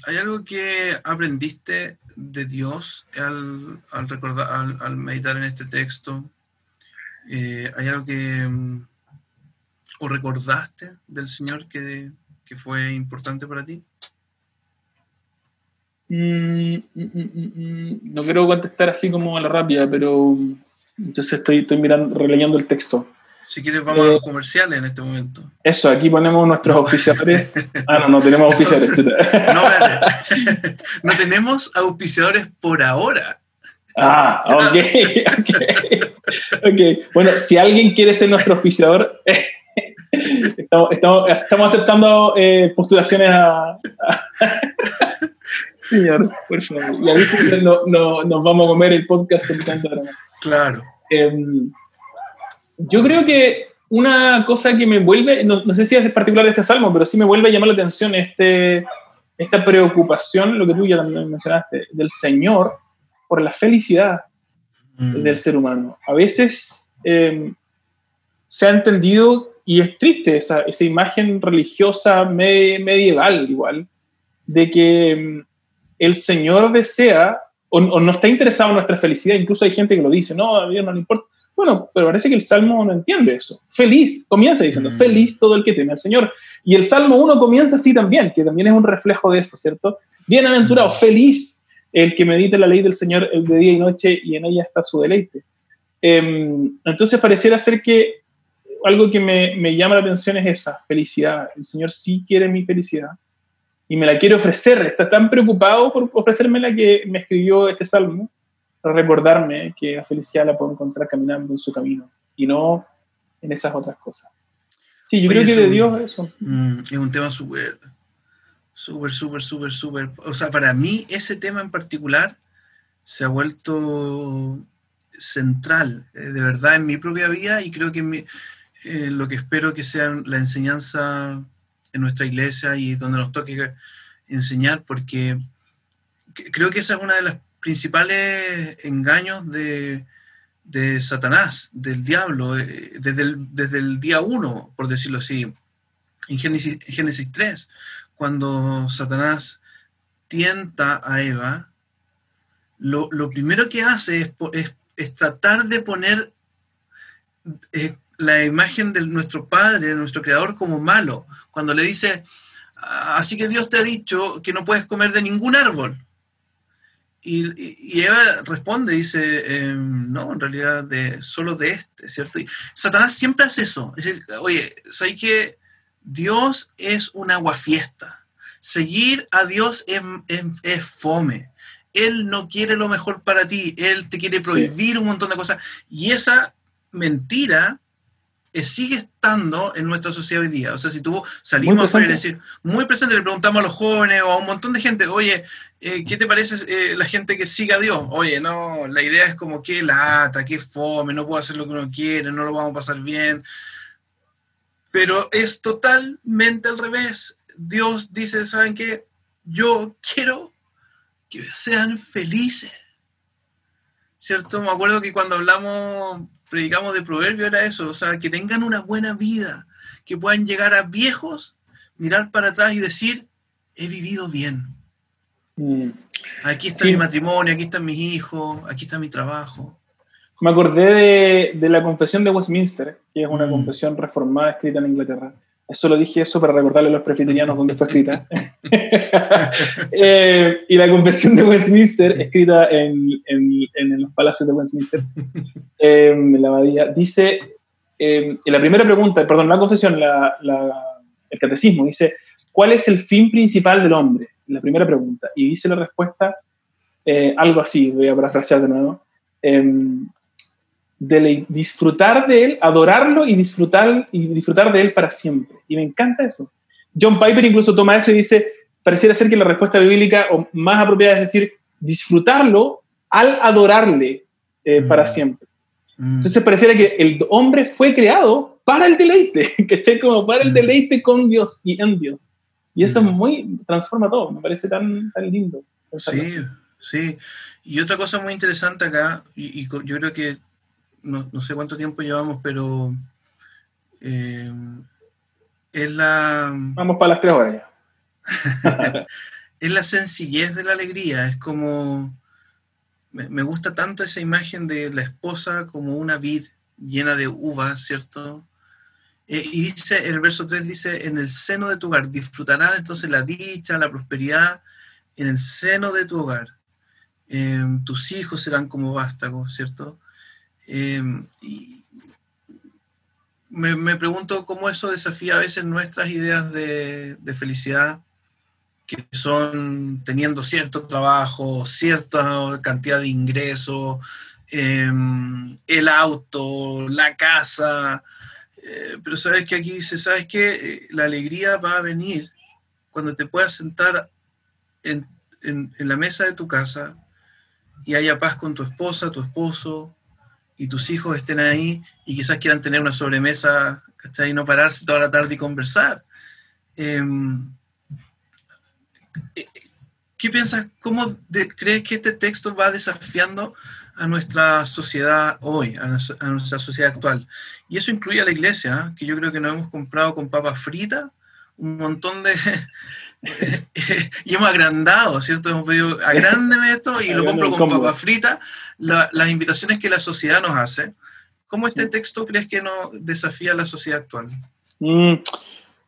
¿Hay algo que aprendiste de Dios al, al recordar, al, al meditar en este texto? Eh, ¿Hay algo que mm, o recordaste del Señor que, que fue importante para ti? Mm, mm, mm. No quiero contestar así como a la rápida, pero entonces estoy, estoy mirando, releyendo el texto. Si quieres, vamos a Eh, los comerciales en este momento. Eso, aquí ponemos nuestros auspiciadores. Ah, no, no tenemos auspiciadores. No, espérate. no tenemos auspiciadores por ahora. Ah, ok, ok. Ok, bueno, si alguien quiere ser nuestro auspiciador, estamos, estamos, estamos aceptando eh, postulaciones a, a- Señor, por favor. Y ahí no, no, nos vamos a comer el podcast con tanto drama. Claro. Eh, yo creo que una cosa que me vuelve, no, no sé si es particular de este salmo, pero sí me vuelve a llamar la atención este, esta preocupación, lo que tú ya también mencionaste, del Señor por la felicidad Mm. del ser humano. A veces eh, se ha entendido, y es triste esa, esa imagen religiosa me- medieval igual, de que mm, el Señor desea o, o no está interesado en nuestra felicidad, incluso hay gente que lo dice, no, a Dios no le importa. Bueno, pero parece que el Salmo no entiende eso. Feliz, comienza diciendo, Mm. feliz todo el que teme al Señor. Y el Salmo 1 comienza así también, que también es un reflejo de eso, ¿cierto? Bienaventurado, Mm. feliz el que medita la ley del Señor el de día y noche y en ella está su deleite. Em, entonces pareciera ser que algo que me, me llama la atención es esa, felicidad. El Señor sí quiere mi felicidad y me la quiere ofrecer. Está tan preocupado por ofrecérmela que me escribió este salmo para recordarme que la felicidad la puedo encontrar caminando en su camino y no en esas otras cosas. Sí, yo Oye, creo que de Dios eso. Mm, es un tema súper, súper, súper, súper, súper. O sea, para mí ese tema en particular se ha vuelto central, eh, de verdad, en mi propia vida y creo que en mi- eh, lo que espero que sea la enseñanza en nuestra iglesia y donde nos toque enseñar, porque que- creo que esa es una de las principales engaños de, de Satanás, del diablo, eh, desde el, desde el día uno, por decirlo así en Génesis, Génesis 3, cuando Satanás tienta a Eva, lo, lo primero que hace es- es tratar de poner eh, la imagen de nuestro Padre, de nuestro Creador, como malo, cuando le dice, "Ah, así que Dios te ha dicho que no puedes comer de ningún árbol. Y, Eva responde, dice, em, no, en realidad de, solo de este, ¿cierto? Y Satanás siempre hace eso. Es decir, oye, ¿sabes que Dios es un aguafiesta? Seguir a Dios es, fome. Él no quiere lo mejor para ti, Él te quiere prohibir un montón de cosas. Y esa mentira eh, sigue estando en nuestra sociedad hoy día. O sea, si tú salimos a decir, muy presente, le preguntamos a los jóvenes o a un montón de gente, oye, eh, ¿qué te parece eh, la gente que siga a Dios? Oye, no, la idea es como que lata, que fome, no puedo hacer lo que uno quiere, no lo vamos a pasar bien. Pero es totalmente al revés. Dios dice, ¿saben qué? Yo quiero que sean felices. ¿Cierto? Me acuerdo que cuando hablamos predicamos de proverbio era eso, o sea, que tengan una buena vida, que puedan llegar a viejos, mirar para atrás y decir, he vivido bien. Mm. Aquí está mi matrimonio, aquí están mis hijos, aquí está mi trabajo. Me acordé de, la confesión de Westminster, que es una mm. confesión reformada escrita en Inglaterra. Solo dije eso para recordarle a los presbiterianos dónde fue escrita. Eh, y la confesión de Westminster, escrita en, en, los palacios de Westminster, eh, en la abadía, dice, eh, en la primera pregunta, perdón, la confesión, la, el catecismo, dice, ¿cuál es el fin principal del hombre? La primera pregunta. Y dice la respuesta algo así, voy a parafrasear de nuevo de disfrutar de él, adorarlo y disfrutar, y disfrutar de él para siempre. Y me encanta eso. John Piper incluso toma eso y dice, pareciera ser que la respuesta bíblica o más apropiada es decir, disfrutarlo al adorarle eh, mm. para siempre. Mm. Entonces pareciera que el hombre fue creado para el deleite, que esté como para el mm. deleite con Dios y en Dios. Y eso muy, transforma todo, me parece tan, tan lindo. Sí, sí. Y otra cosa muy interesante acá, y yo creo que no, sé cuánto tiempo llevamos, pero eh, es la... Vamos para las tres horas ya. es la sencillez de la alegría, es como... Me, gusta tanto esa imagen de la esposa como una vid llena de uvas, ¿cierto? Eh, y dice, el verso 3 dice, en el seno de tu hogar, disfrutarás entonces la dicha, la prosperidad, en el seno de tu hogar. Eh, tus hijos serán como vástagos, ¿cierto? Em, y me, pregunto cómo eso desafía a veces nuestras ideas de, felicidad, que son teniendo cierto trabajo, cierta cantidad de ingresos, em, el auto, la casa. Eh, pero sabes que aquí dice, sabes que eh, la alegría va a venir cuando te puedas sentar en, en la mesa de tu casa y haya paz con tu esposa, tu esposo, y tus hijos estén ahí y quizás quieran tener una sobremesa, ¿cachai? Y no pararse toda la tarde y conversar. Em, ¿Qué piensas? ¿Cómo crees que este texto va desafiando a nuestra sociedad hoy, a, nuestra sociedad actual? Y eso incluye a la iglesia, ¿eh? que yo creo que nos hemos comprado con papas fritas un montón de, y hemos agrandado, ¿cierto? Hemos pedido, agrándeme esto y lo compro con papas fritas. las invitaciones que la sociedad nos hace. ¿Cómo este texto crees que nos desafía a la sociedad actual? Mm,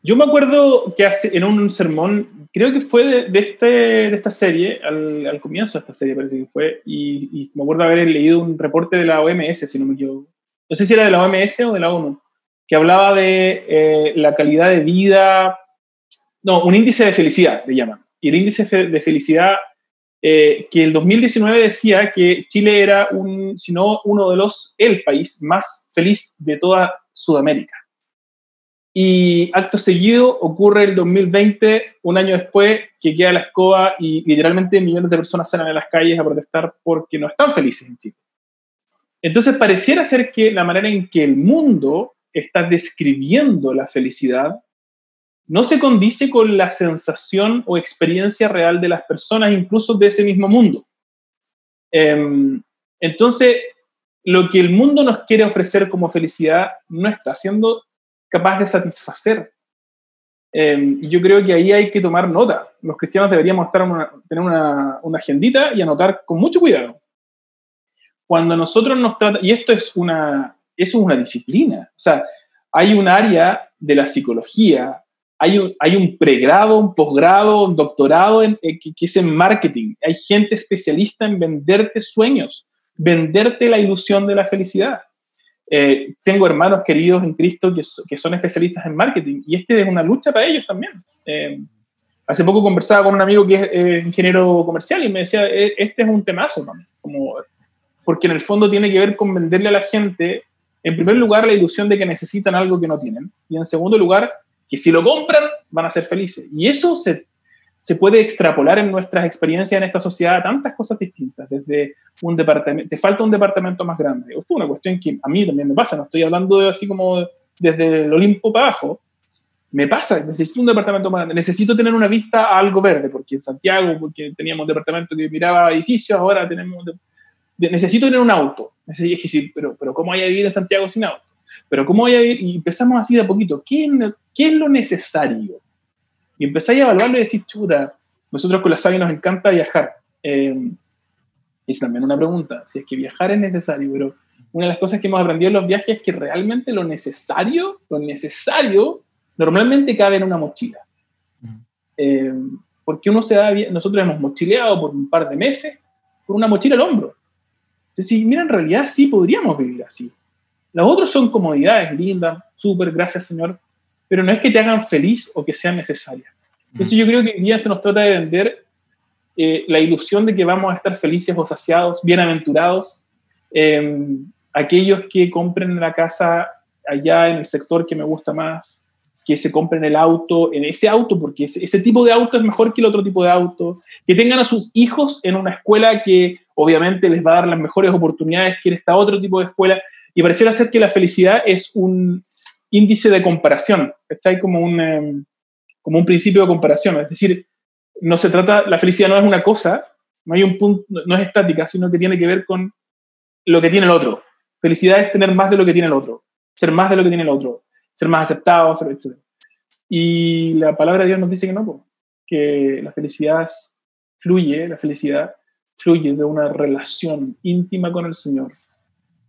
yo me acuerdo que hace, en un sermón, creo que fue de, este, de esta serie, al, comienzo de esta serie parece que fue, y, me acuerdo haber leído un reporte de la OMS, si no me equivoco. No sé si era de la OMS o de la ONU, que hablaba de eh, la calidad de vida no, un índice de felicidad, le llaman. Y el índice de felicidad eh, que el 2019 decía que Chile era, si no uno de los, el país más feliz de toda Sudamérica. Y acto seguido ocurre el 2020, un año después, que queda la escoba y literalmente millones de personas salen a las calles a protestar porque no están felices en Chile. Entonces pareciera ser que la manera en que el mundo está describiendo la felicidad no se condice con la sensación o experiencia real de las personas, incluso de ese mismo mundo. Em, entonces, lo que el mundo nos quiere ofrecer como felicidad no está siendo capaz de satisfacer. Y yo creo que ahí hay que tomar nota. Los cristianos deberíamos estar tener una, una agendita y anotar con mucho cuidado. Cuando nosotros nos trata, y esto es una, eso es una disciplina, o sea, hay un área de la psicología, hay un, pregrado, un posgrado, un doctorado en, eh, que, es en marketing. Hay gente especialista en venderte sueños, venderte la ilusión de la felicidad. Eh, tengo hermanos queridos en Cristo que, son especialistas en marketing y este es una lucha para ellos también. Eh, hace poco conversaba con un amigo que es ingeniero comercial y me decía, este es un temazo, Como, porque en el fondo tiene que ver con venderle a la gente, en primer lugar, la ilusión de que necesitan algo que no tienen y en segundo lugar, que si lo compran van a ser felices. Y eso se, se puede extrapolar en nuestras experiencias en esta sociedad a tantas cosas distintas, desde un departamento, te falta un departamento más grande. Esto es una cuestión que a mí también me pasa, no estoy hablando así como desde el Olimpo para abajo, me pasa, necesito un departamento más grande, necesito tener una vista a algo verde, porque en Santiago, porque teníamos un departamento que miraba edificios, ahora tenemos, necesito tener un auto, es que pero, pero ¿cómo hay a vivir en Santiago sin auto? Pero ¿cómo voy a vivir? Y empezamos así de a poquito. ¿Qué, ¿Qué es lo necesario? Y empezáis a evaluarlo y decir, chuta, nosotros con la SAVI nos encanta viajar. Eh, es también una pregunta, si es que viajar es necesario, pero una de las cosas que hemos aprendido en los viajes es que realmente lo necesario, lo necesario, normalmente cabe en una mochila. Eh, porque uno se da nosotros hemos mochileado por un par de meses con una mochila al hombro. Entonces, mira, en realidad sí podríamos vivir así. Los otros son comodidades lindas, súper, gracias Señor, pero no es que te hagan feliz o que sean necesarias. Entonces yo creo que hoy día se nos trata de vender eh, la ilusión de que vamos a estar felices o saciados, bienaventurados, em, aquellos que compren la casa allá en el sector que me gusta más, que se compren el auto, en ese auto, porque ese, ese, tipo de auto es mejor que el otro tipo de auto, que tengan a sus hijos en una escuela que obviamente les va a dar las mejores oportunidades que en esta otro tipo de escuela, y pareciera ser que la felicidad es un índice de comparación, ¿está? Como un, em, como un principio de comparación. Es decir, no se trata, la felicidad no es una cosa, no hay un punto, no es estática, sino que tiene que ver con lo que tiene el otro. Felicidad es tener más de lo que tiene el otro, ser más de lo que tiene el otro, ser más aceptado, etc. Y la palabra de Dios nos dice que no, que la felicidad fluye, la felicidad fluye de una relación íntima con el Señor,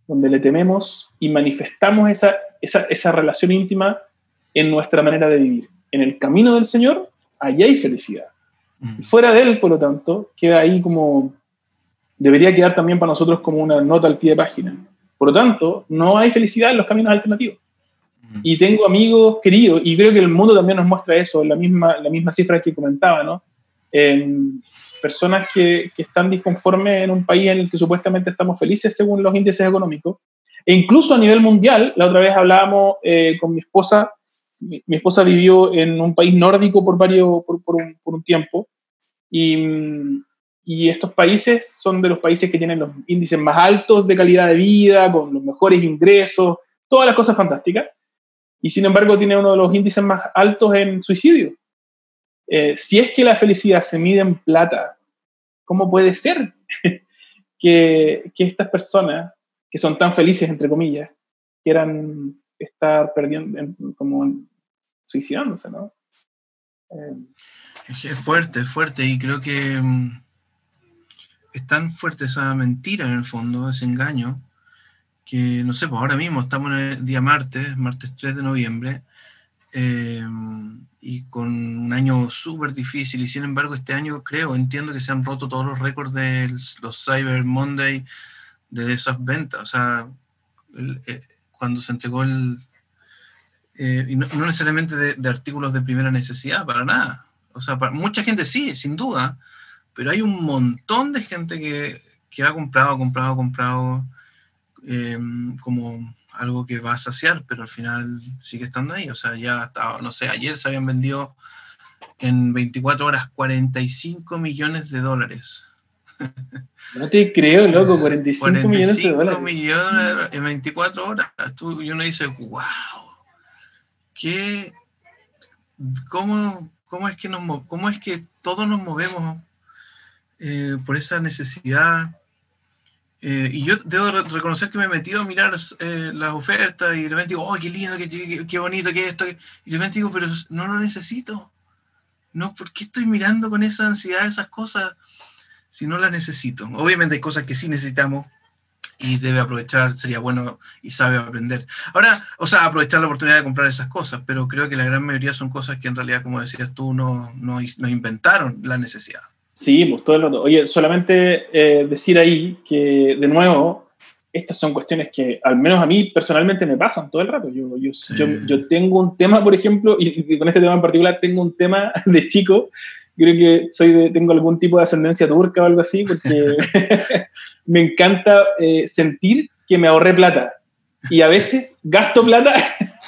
donde le tememos y manifestamos esa, esa, esa relación íntima en nuestra manera de vivir. En el camino del Señor, allá hay felicidad. Mm. Y fuera de él, por lo tanto, queda ahí como, debería quedar también para nosotros como una nota al pie de página. Por lo tanto, no hay felicidad en los caminos alternativos. Mm. Y tengo amigos queridos, y creo que el mundo también nos muestra eso, la misma, la misma cifra que comentaba, ¿no? Personas que, que, están disconformes en un país en el que supuestamente estamos felices según los índices económicos. E incluso a nivel mundial, la otra vez hablábamos eh, con mi esposa, mi, esposa vivió en un país nórdico por, varios, por, por, un, por un, tiempo, y, y, estos países son de los países que tienen los índices más altos de calidad de vida, con los mejores ingresos, todas las cosas fantásticas, y sin embargo tiene uno de los índices más altos en suicidio. Eh, si es que la felicidad se mide en plata, ¿cómo puede ser que, estas personas que son tan felices, entre comillas, quieran estar perdiendo, como suicidándose, ¿no? Eh, es fuerte, es fuerte, y creo que mm, es tan fuerte esa mentira en el fondo, ese engaño, que no sé, pues ahora mismo estamos en el día martes, martes 3 de noviembre, eh, y con un año súper difícil y sin embargo este año creo, entiendo que se han roto todos los récords de los Cyber Monday de esas ventas, o sea, eh, cuando se entregó el... Eh, y no, necesariamente de, artículos de primera necesidad, para nada. O sea, mucha gente sí, sin duda, pero hay un montón de gente que, que ha comprado, comprado, comprado eh, como algo que va a saciar, pero al final sigue estando ahí. O sea, ya, estaba, no sé, ayer se habían vendido en 24 horas 45 millones de dólares. No te creo, loco, 45, 45 millones de dólares. millones en 24 horas. Tú, y uno dice, wow, ¿qué, cómo, cómo, es que nos, ¿cómo es que todos nos movemos eh, por esa necesidad? Eh, y yo debo reconocer que me he metido a mirar eh, las ofertas y de repente digo, oh, qué lindo, qué, qué, bonito, qué esto. Y de repente digo, pero no lo necesito. No, ¿por qué estoy mirando con esa ansiedad esas cosas si no las necesito? Obviamente hay cosas que sí necesitamos y debe aprovechar, sería bueno y sabe aprender. Ahora, o sea, aprovechar la oportunidad de comprar esas cosas, pero creo que la gran mayoría son cosas que en realidad, como decías tú, no, no, no inventaron la necesidad. Sí, pues todo el rato. Oye, solamente eh, decir ahí que, de nuevo, estas son cuestiones que al menos a mí personalmente me pasan todo el rato. Yo, yo, yo, yo tengo un tema, por ejemplo, y, con este tema en particular tengo un tema de chico creo que soy de, tengo algún tipo de ascendencia turca o algo así, porque me encanta eh, sentir que me ahorré plata. Y a veces gasto plata,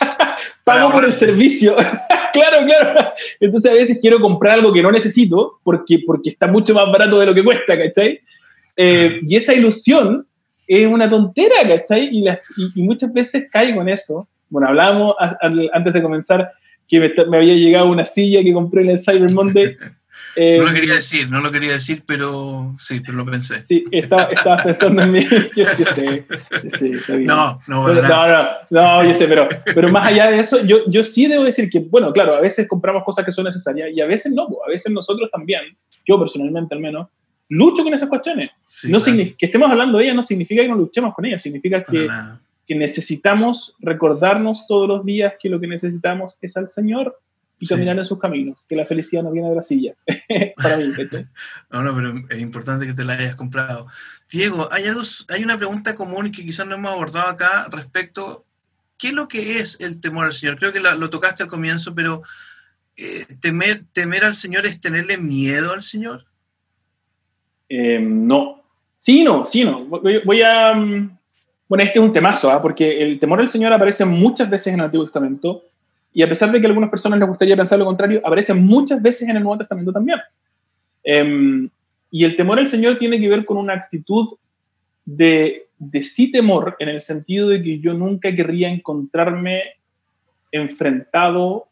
pago por el servicio. claro, claro. Entonces a veces quiero comprar algo que no necesito porque, porque está mucho más barato de lo que cuesta, ¿cachai? Eh, y esa ilusión es una tontera, ¿cachai? Y, y, muchas veces caigo en eso. Bueno, hablábamos antes de comenzar que me, había llegado una silla que compré en el Cyber Monday. no lo quería decir, no lo quería decir, pero sí, pero lo pensé. Sí, estaba, pensando en mí. Yo, sé, No, no, no, no, no, yo sé, pero, pero más allá de eso, yo, yo sí debo decir que, bueno, claro, a veces compramos cosas que son necesarias y a veces no, a veces nosotros también, yo personalmente al menos, lucho con esas cuestiones. no que estemos hablando de ellas no significa que no luchemos con ellas, significa que que necesitamos recordarnos todos los días que lo que necesitamos es al Señor y caminar en sus caminos, que la felicidad no viene de la silla, para mí. no, no, pero es importante que te la hayas comprado. Diego, hay, algo, hay una pregunta común que quizás no hemos abordado acá respecto, ¿qué es lo que es el temor al Señor? Creo que lo, tocaste al comienzo, pero eh, temer, temer al Señor es tenerle miedo al Señor. Eh, no. Sí, no, sí, no. voy a, mm, bueno, este es un temazo, ¿ah? porque el temor al Señor aparece muchas veces en el Antiguo Testamento, y a pesar de que a algunas personas les gustaría pensar lo contrario, aparece muchas veces en el Nuevo Testamento también. Em, y el temor al Señor tiene que ver con una actitud de, de sí temor, en el sentido de que yo nunca querría encontrarme enfrentado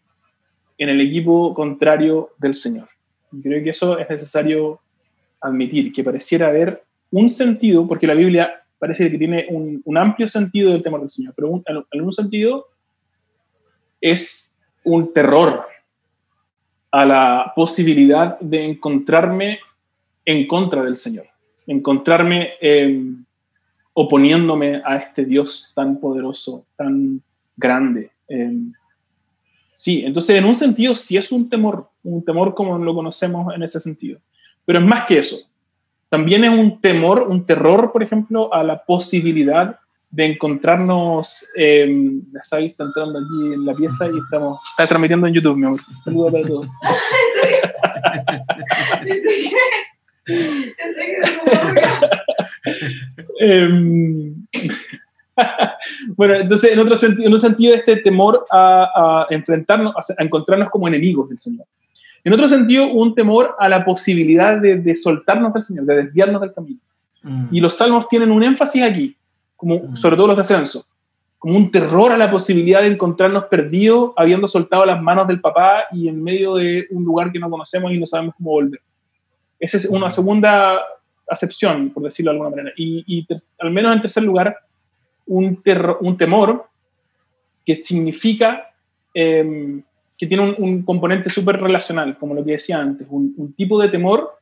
en el equipo contrario del Señor. Y creo que eso es necesario admitir, que pareciera haber un sentido, porque la Biblia parece que tiene un, amplio sentido del temor del Señor, pero en, un sentido es un terror a la posibilidad de encontrarme en contra del Señor, encontrarme em, oponiéndome a este Dios tan poderoso, tan grande. Em. sí, entonces en un sentido sí es un temor, un temor como lo conocemos en ese sentido, pero es más que eso. También es un temor, un terror, por ejemplo, a la posibilidad de encontrarnos. Eh, la Sabi está entrando aquí en la pieza y estamos. Está transmitiendo en YouTube, mi amor. Saludos para todos. Em, bueno, entonces, en otro sentido, en un sentido, este temor a, a enfrentarnos, a encontrarnos como enemigos del Señor. En otro sentido, un temor a la posibilidad de, soltarnos del Señor, de desviarnos del camino. Mm. Y los salmos tienen un énfasis aquí, como, mm. sobre todo los de ascenso, como un terror a la posibilidad de encontrarnos perdidos habiendo soltado las manos del papá y en medio de un lugar que no conocemos y no sabemos cómo volver. Esa es una mm. segunda acepción, por decirlo de alguna manera. Y, al menos en tercer lugar, un, un temor que significa em, que tiene un, componente súper relacional, como lo que decía antes, un, tipo de temor,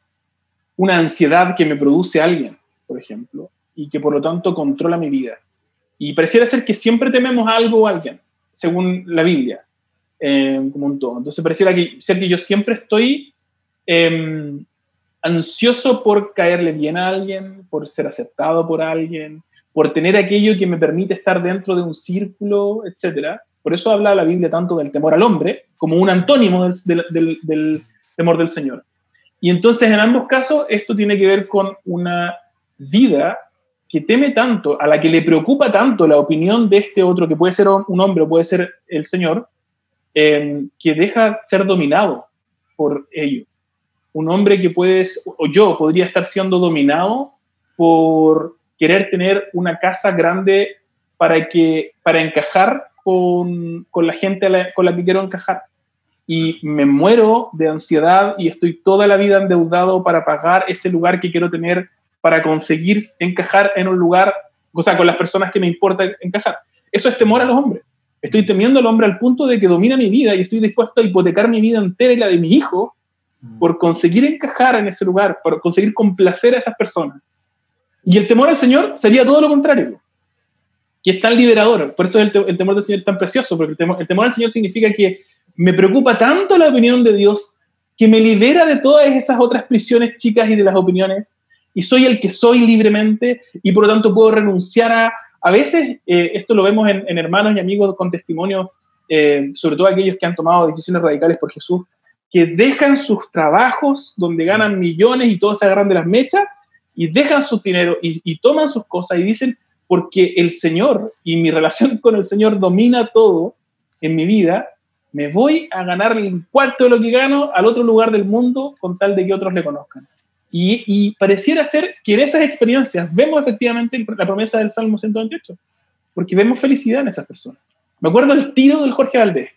una ansiedad que me produce alguien, por ejemplo, y que por lo tanto controla mi vida. Y pareciera ser que siempre tememos algo o alguien, según la Biblia, eh, como un todo. Entonces pareciera ser que yo siempre estoy em, ansioso por caerle bien a alguien, por ser aceptado por alguien, por tener aquello que me permite estar dentro de un círculo, etcétera por eso habla la Biblia tanto del temor al hombre como un antónimo del, temor del Señor. Y entonces en ambos casos esto tiene que ver con una vida que teme tanto, a la que le preocupa tanto la opinión de este otro, que puede ser un hombre o puede ser el Señor, em, que deja ser dominado por ello. Un hombre que puede, o yo podría estar siendo dominado por querer tener una casa grande para, que, para encajar con, con la gente con la que quiero encajar. Y me muero de ansiedad y estoy toda la vida endeudado para pagar ese lugar que quiero tener, para conseguir encajar en un lugar, o sea, con las personas que me importa encajar. Eso es temor a los hombres. Estoy temiendo al hombre al punto de que domina mi vida y estoy dispuesto a hipotecar mi vida entera y la de mi hijo mm. por conseguir encajar en ese lugar, por conseguir complacer a esas personas. Y el temor al Señor sería todo lo contrario, que es tan liberador. Por eso el, el temor del Señor es tan precioso, porque el temor, el temor al Señor significa que me preocupa tanto la opinión de Dios que me libera de todas esas otras prisiones chicas y de las opiniones, y soy el que soy libremente, y por lo tanto puedo renunciar a... A veces, eh, esto lo vemos en, hermanos y amigos con testimonios, eh, sobre todo aquellos que han tomado decisiones radicales por Jesús, que dejan sus trabajos donde ganan millones y todos se agarran de las mechas, y dejan su dinero y, y toman sus cosas y dicen, porque el Señor y mi relación con el Señor domina todo en mi vida, me voy a ganar el cuarto de lo que gano al otro lugar del mundo con tal de que otros le conozcan. Y, y, pareciera ser que en esas experiencias vemos efectivamente la promesa del Salmo 128, porque vemos felicidad en esas personas. Me acuerdo el tiro del Jorge Valdés.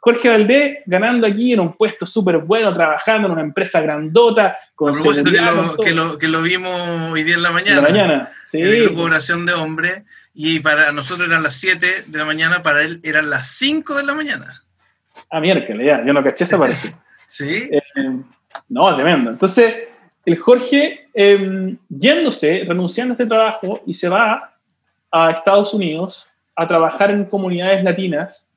Jorge Valdés ganando aquí en un puesto súper bueno, trabajando en una empresa grandota. Con a propósito que lo, que, lo, que lo, vimos hoy día en la mañana. En la mañana, sí. En el grupo de oración de hombres. Y para nosotros eran las 7 de la mañana, para él eran las 5 de la mañana. Ah, miércoles, ya, yo no caché esa parte. sí. Eh, no, tremendo. Entonces, el Jorge, eh, yéndose, renunciando a este trabajo, y se va a Estados Unidos a trabajar en comunidades latinas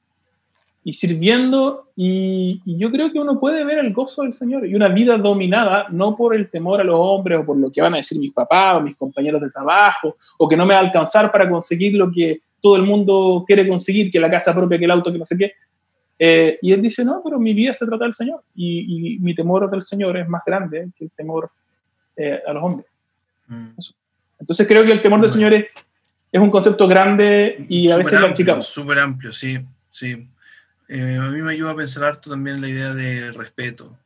y sirviendo, y, y, yo creo que uno puede ver el gozo del Señor y una vida dominada no por el temor a los hombres o por lo que van a decir mis papás o mis compañeros de trabajo, o que no me va a alcanzar para conseguir lo que todo el mundo quiere conseguir, que la casa propia, que el auto, que no sé qué. Eh, y él dice, no, pero mi vida se trata del Señor y, y mi temor del Señor es más grande que el temor eh, a los hombres. Mm. Entonces creo que el temor del Señor es, es un concepto grande y a super veces lo achicamos. Súper amplio, sí, sí. Eh, a mí me ayuda a pensar harto también la idea de respeto,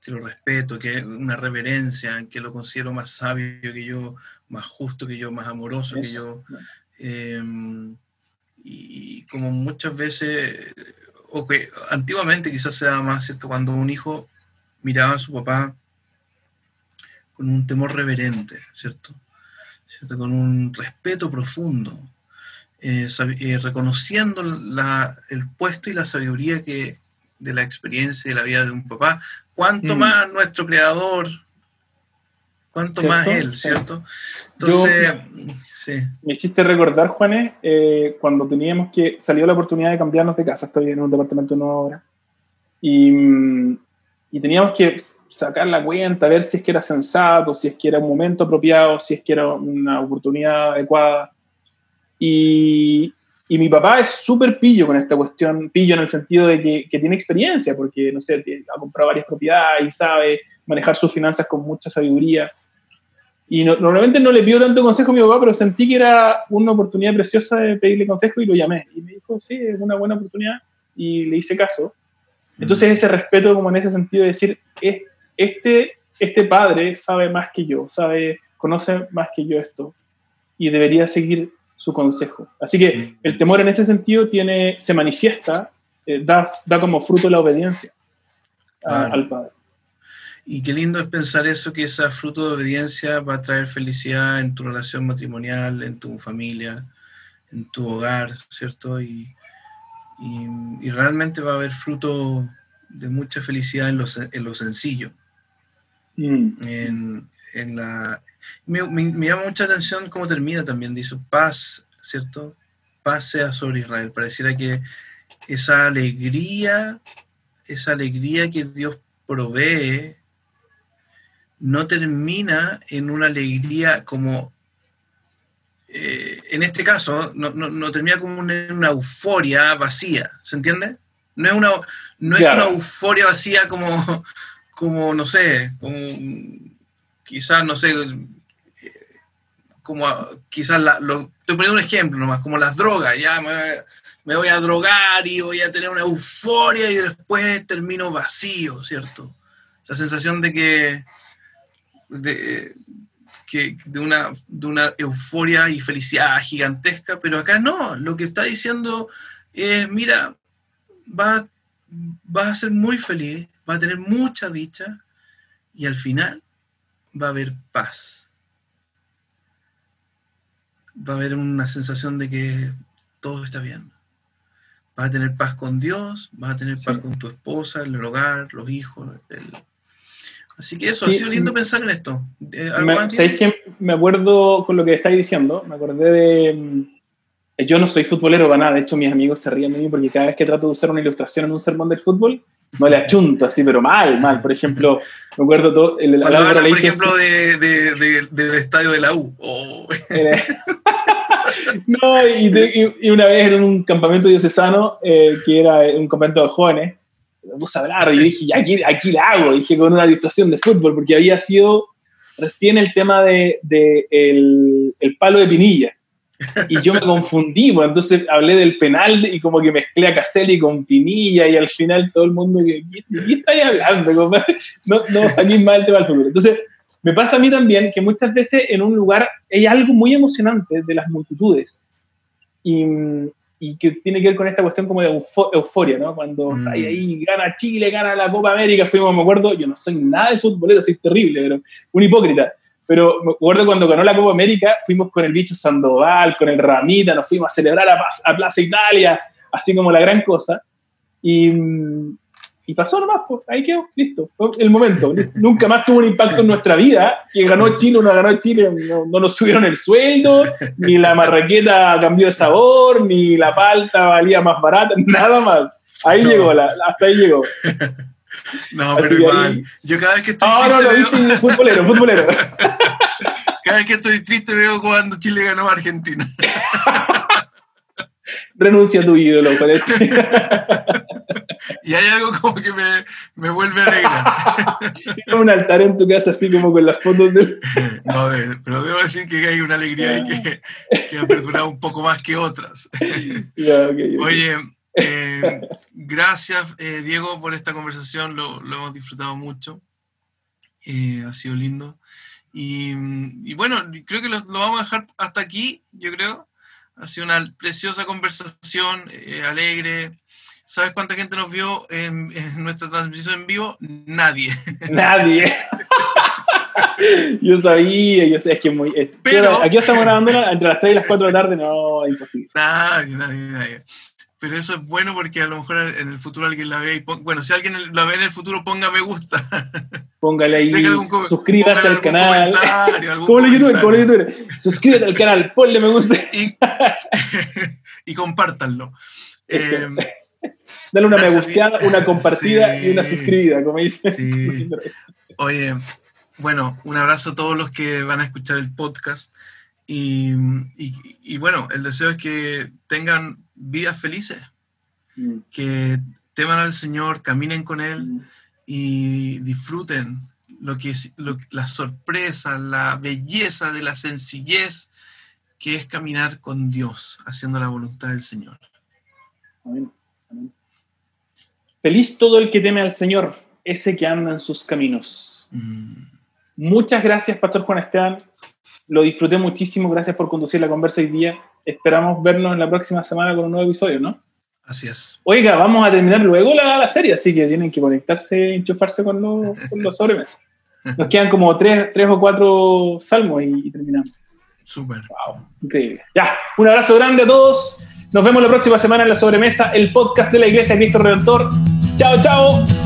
que lo respeto, que una reverencia, que lo considero más sabio que yo, más justo que yo, más amoroso Eso. que yo. Eh, y como muchas veces, o que antiguamente quizás se daba más, ¿cierto? Cuando un hijo miraba a su papá con un temor reverente, ¿cierto? ¿cierto? Con un respeto profundo, eh, eh, reconociendo la, el puesto y la sabiduría que de la experiencia de la vida de un papá, cuanto mm. más nuestro creador, cuanto ¿cierto? más él, ¿cierto? Entonces, Yo, sí. Me hiciste recordar, Juanes, eh, cuando teníamos que, salió la oportunidad de cambiarnos de casa, estoy en un departamento nuevo ahora, y, y teníamos que sacar la cuenta, ver si es que era sensato, si es que era un momento apropiado, si es que era una oportunidad adecuada. Y, y mi papá es súper pillo con esta cuestión, pillo en el sentido de que, que, tiene experiencia, porque, no sé, ha comprado varias propiedades y sabe manejar sus finanzas con mucha sabiduría. Y no, normalmente no le pido tanto consejo a mi papá, pero sentí que era una oportunidad preciosa de pedirle consejo y lo llamé. Y me dijo, sí, es una buena oportunidad y le hice caso. Entonces ese respeto como en ese sentido de decir, este, este padre sabe más que yo, sabe, conoce más que yo esto y debería seguir su consejo. Así que el temor en ese sentido tiene, se manifiesta, eh, da, da, como fruto la obediencia a, al Padre. Y qué lindo es pensar eso, que ese fruto de obediencia va a traer felicidad en tu relación matrimonial, en tu familia, en tu hogar, ¿cierto? Y, y, y realmente va a haber fruto de mucha felicidad en lo, en lo sencillo. Mm. En, en la, me, me, me, llama mucha atención cómo termina también, dice paz, ¿cierto? Paz sea sobre Israel. Pareciera que esa alegría, esa alegría que Dios provee, no termina en una alegría como, eh, en este caso, no, no, no, termina como una, una, euforia vacía, ¿se entiende? No es una, no claro. es una euforia vacía como, como no sé, como quizás, no sé, como quizás, la, lo, estoy poniendo un ejemplo nomás, como las drogas, ya me, me, voy a drogar y voy a tener una euforia y después termino vacío, ¿cierto? La sensación de que, de, que de, una, de una euforia y felicidad gigantesca, pero acá no, lo que está diciendo es, mira, va, va a ser muy feliz, va a tener mucha dicha y al final va a haber paz va a haber una sensación de que todo está bien. Vas a tener paz con Dios, vas a tener sí. paz con tu esposa, el hogar, los hijos. El... Así que eso, ha sido lindo pensar en esto. Eh, ¿Sabéis que me acuerdo con lo que estáis diciendo? Me acordé de. Mm, yo no soy futbolero para nada, de hecho mis amigos se ríen de mí porque cada vez que trato de usar una ilustración en un sermón del fútbol, no le achunto así, pero mal, mal. Por ejemplo, me acuerdo todo. El, Cuando habla, por ejemplo, de, de, del estadio de la U. Oh. no, y, y, una vez en un campamento diocesano, eh, que era un campamento de jóvenes, me puse a hablar y dije, aquí, aquí la hago, dije con una ilustración de fútbol, porque había sido recién el tema de, de el, el, palo de Pinilla. Y yo me confundí, bueno, pues, entonces hablé del penal y como que mezclé a Caselli con Pinilla y al final todo el mundo, ¿qué, qué estáis hablando? No, no saquéis mal el tema del fútbol. Entonces, me pasa a mí también que muchas veces en un lugar hay algo muy emocionante de las multitudes y, y que tiene que ver con esta cuestión como de euforia, ¿no? Cuando mm. ahí, gana Chile, gana la Copa América, fuimos, me acuerdo, yo no soy nada de futbolero, soy terrible, pero un hipócrita. Pero me acuerdo cuando ganó la Copa América, fuimos con el bicho Sandoval, con el Ramita, nos fuimos a celebrar a, a Plaza Italia, así como la gran cosa. Y, y pasó nomás, pues, ahí quedó, listo, el momento. Nunca más tuvo un impacto en nuestra vida, que ganó Chile o no ganó Chile, no, nos subieron el sueldo, ni la marraqueta cambió de sabor, ni la palta valía más barata, nada más. Ahí llegó, hasta ahí llegó. No, pero igual, yo cada vez que estoy... Ah, no, no, viste, veo... futbolero, futbolero. Cada vez que estoy triste veo cuando Chile ganó a Argentina. renuncia a tu ídolo. y hay algo como que me, me vuelve a alegrar. Tienes un altar en tu casa así como con las fotos de... no, pero debo decir que hay una alegría ahí que, que ha perdurado un poco más que otras. Oye, eh, gracias eh, Diego por esta conversación, lo, lo hemos disfrutado mucho. Eh, ha sido lindo. Y, y, bueno, creo que lo, lo, vamos a dejar hasta aquí, yo creo. Ha sido una preciosa conversación, eh, alegre. ¿Sabes cuánta gente nos vio en, nuestra transmisión en vivo? Nadie. Nadie. yo sabía, yo sé, es que muy. Pero, aquí estamos grabando entre las 3 y las 4 de la tarde, no, imposible. Nadie, nadie, nadie. Pero eso es bueno porque a lo mejor en el futuro alguien la ve y bueno, si alguien la ve en el futuro, ponga me gusta. Póngale ahí, suscríbase al canal. Como el youtuber, como el youtuber. Suscríbete al canal, ponle me gusta. Y, y compártanlo. Eh, Dale una me gusteada, una compartida y una suscribida, como dice. Sí. Oye, bueno, un abrazo a todos los que van a escuchar el podcast. Y, y, y bueno, el deseo es que tengan vidas felices, mm. que teman al Señor, caminen con Él mm. y disfruten lo que es la sorpresa, la belleza de la sencillez que es caminar con Dios, haciendo la voluntad del Señor. Feliz todo el que teme al Señor, ese que anda en sus caminos. Mm. Muchas gracias, Pastor Juan Esteban. Lo disfruté muchísimo. Gracias por conducir la conversa hoy día esperamos vernos en la próxima semana con un nuevo episodio, ¿no? Así es. Oiga, vamos a terminar luego la, la serie, así que tienen que conectarse, enchufarse con los, con los sobremesas. Nos quedan como tres, tres o cuatro salmos y, terminamos. Súper. Wow, increíble. Ya, un abrazo grande a todos. Nos vemos la próxima semana en la sobremesa, el podcast de la Iglesia Cristo Redentor. Chao, chao.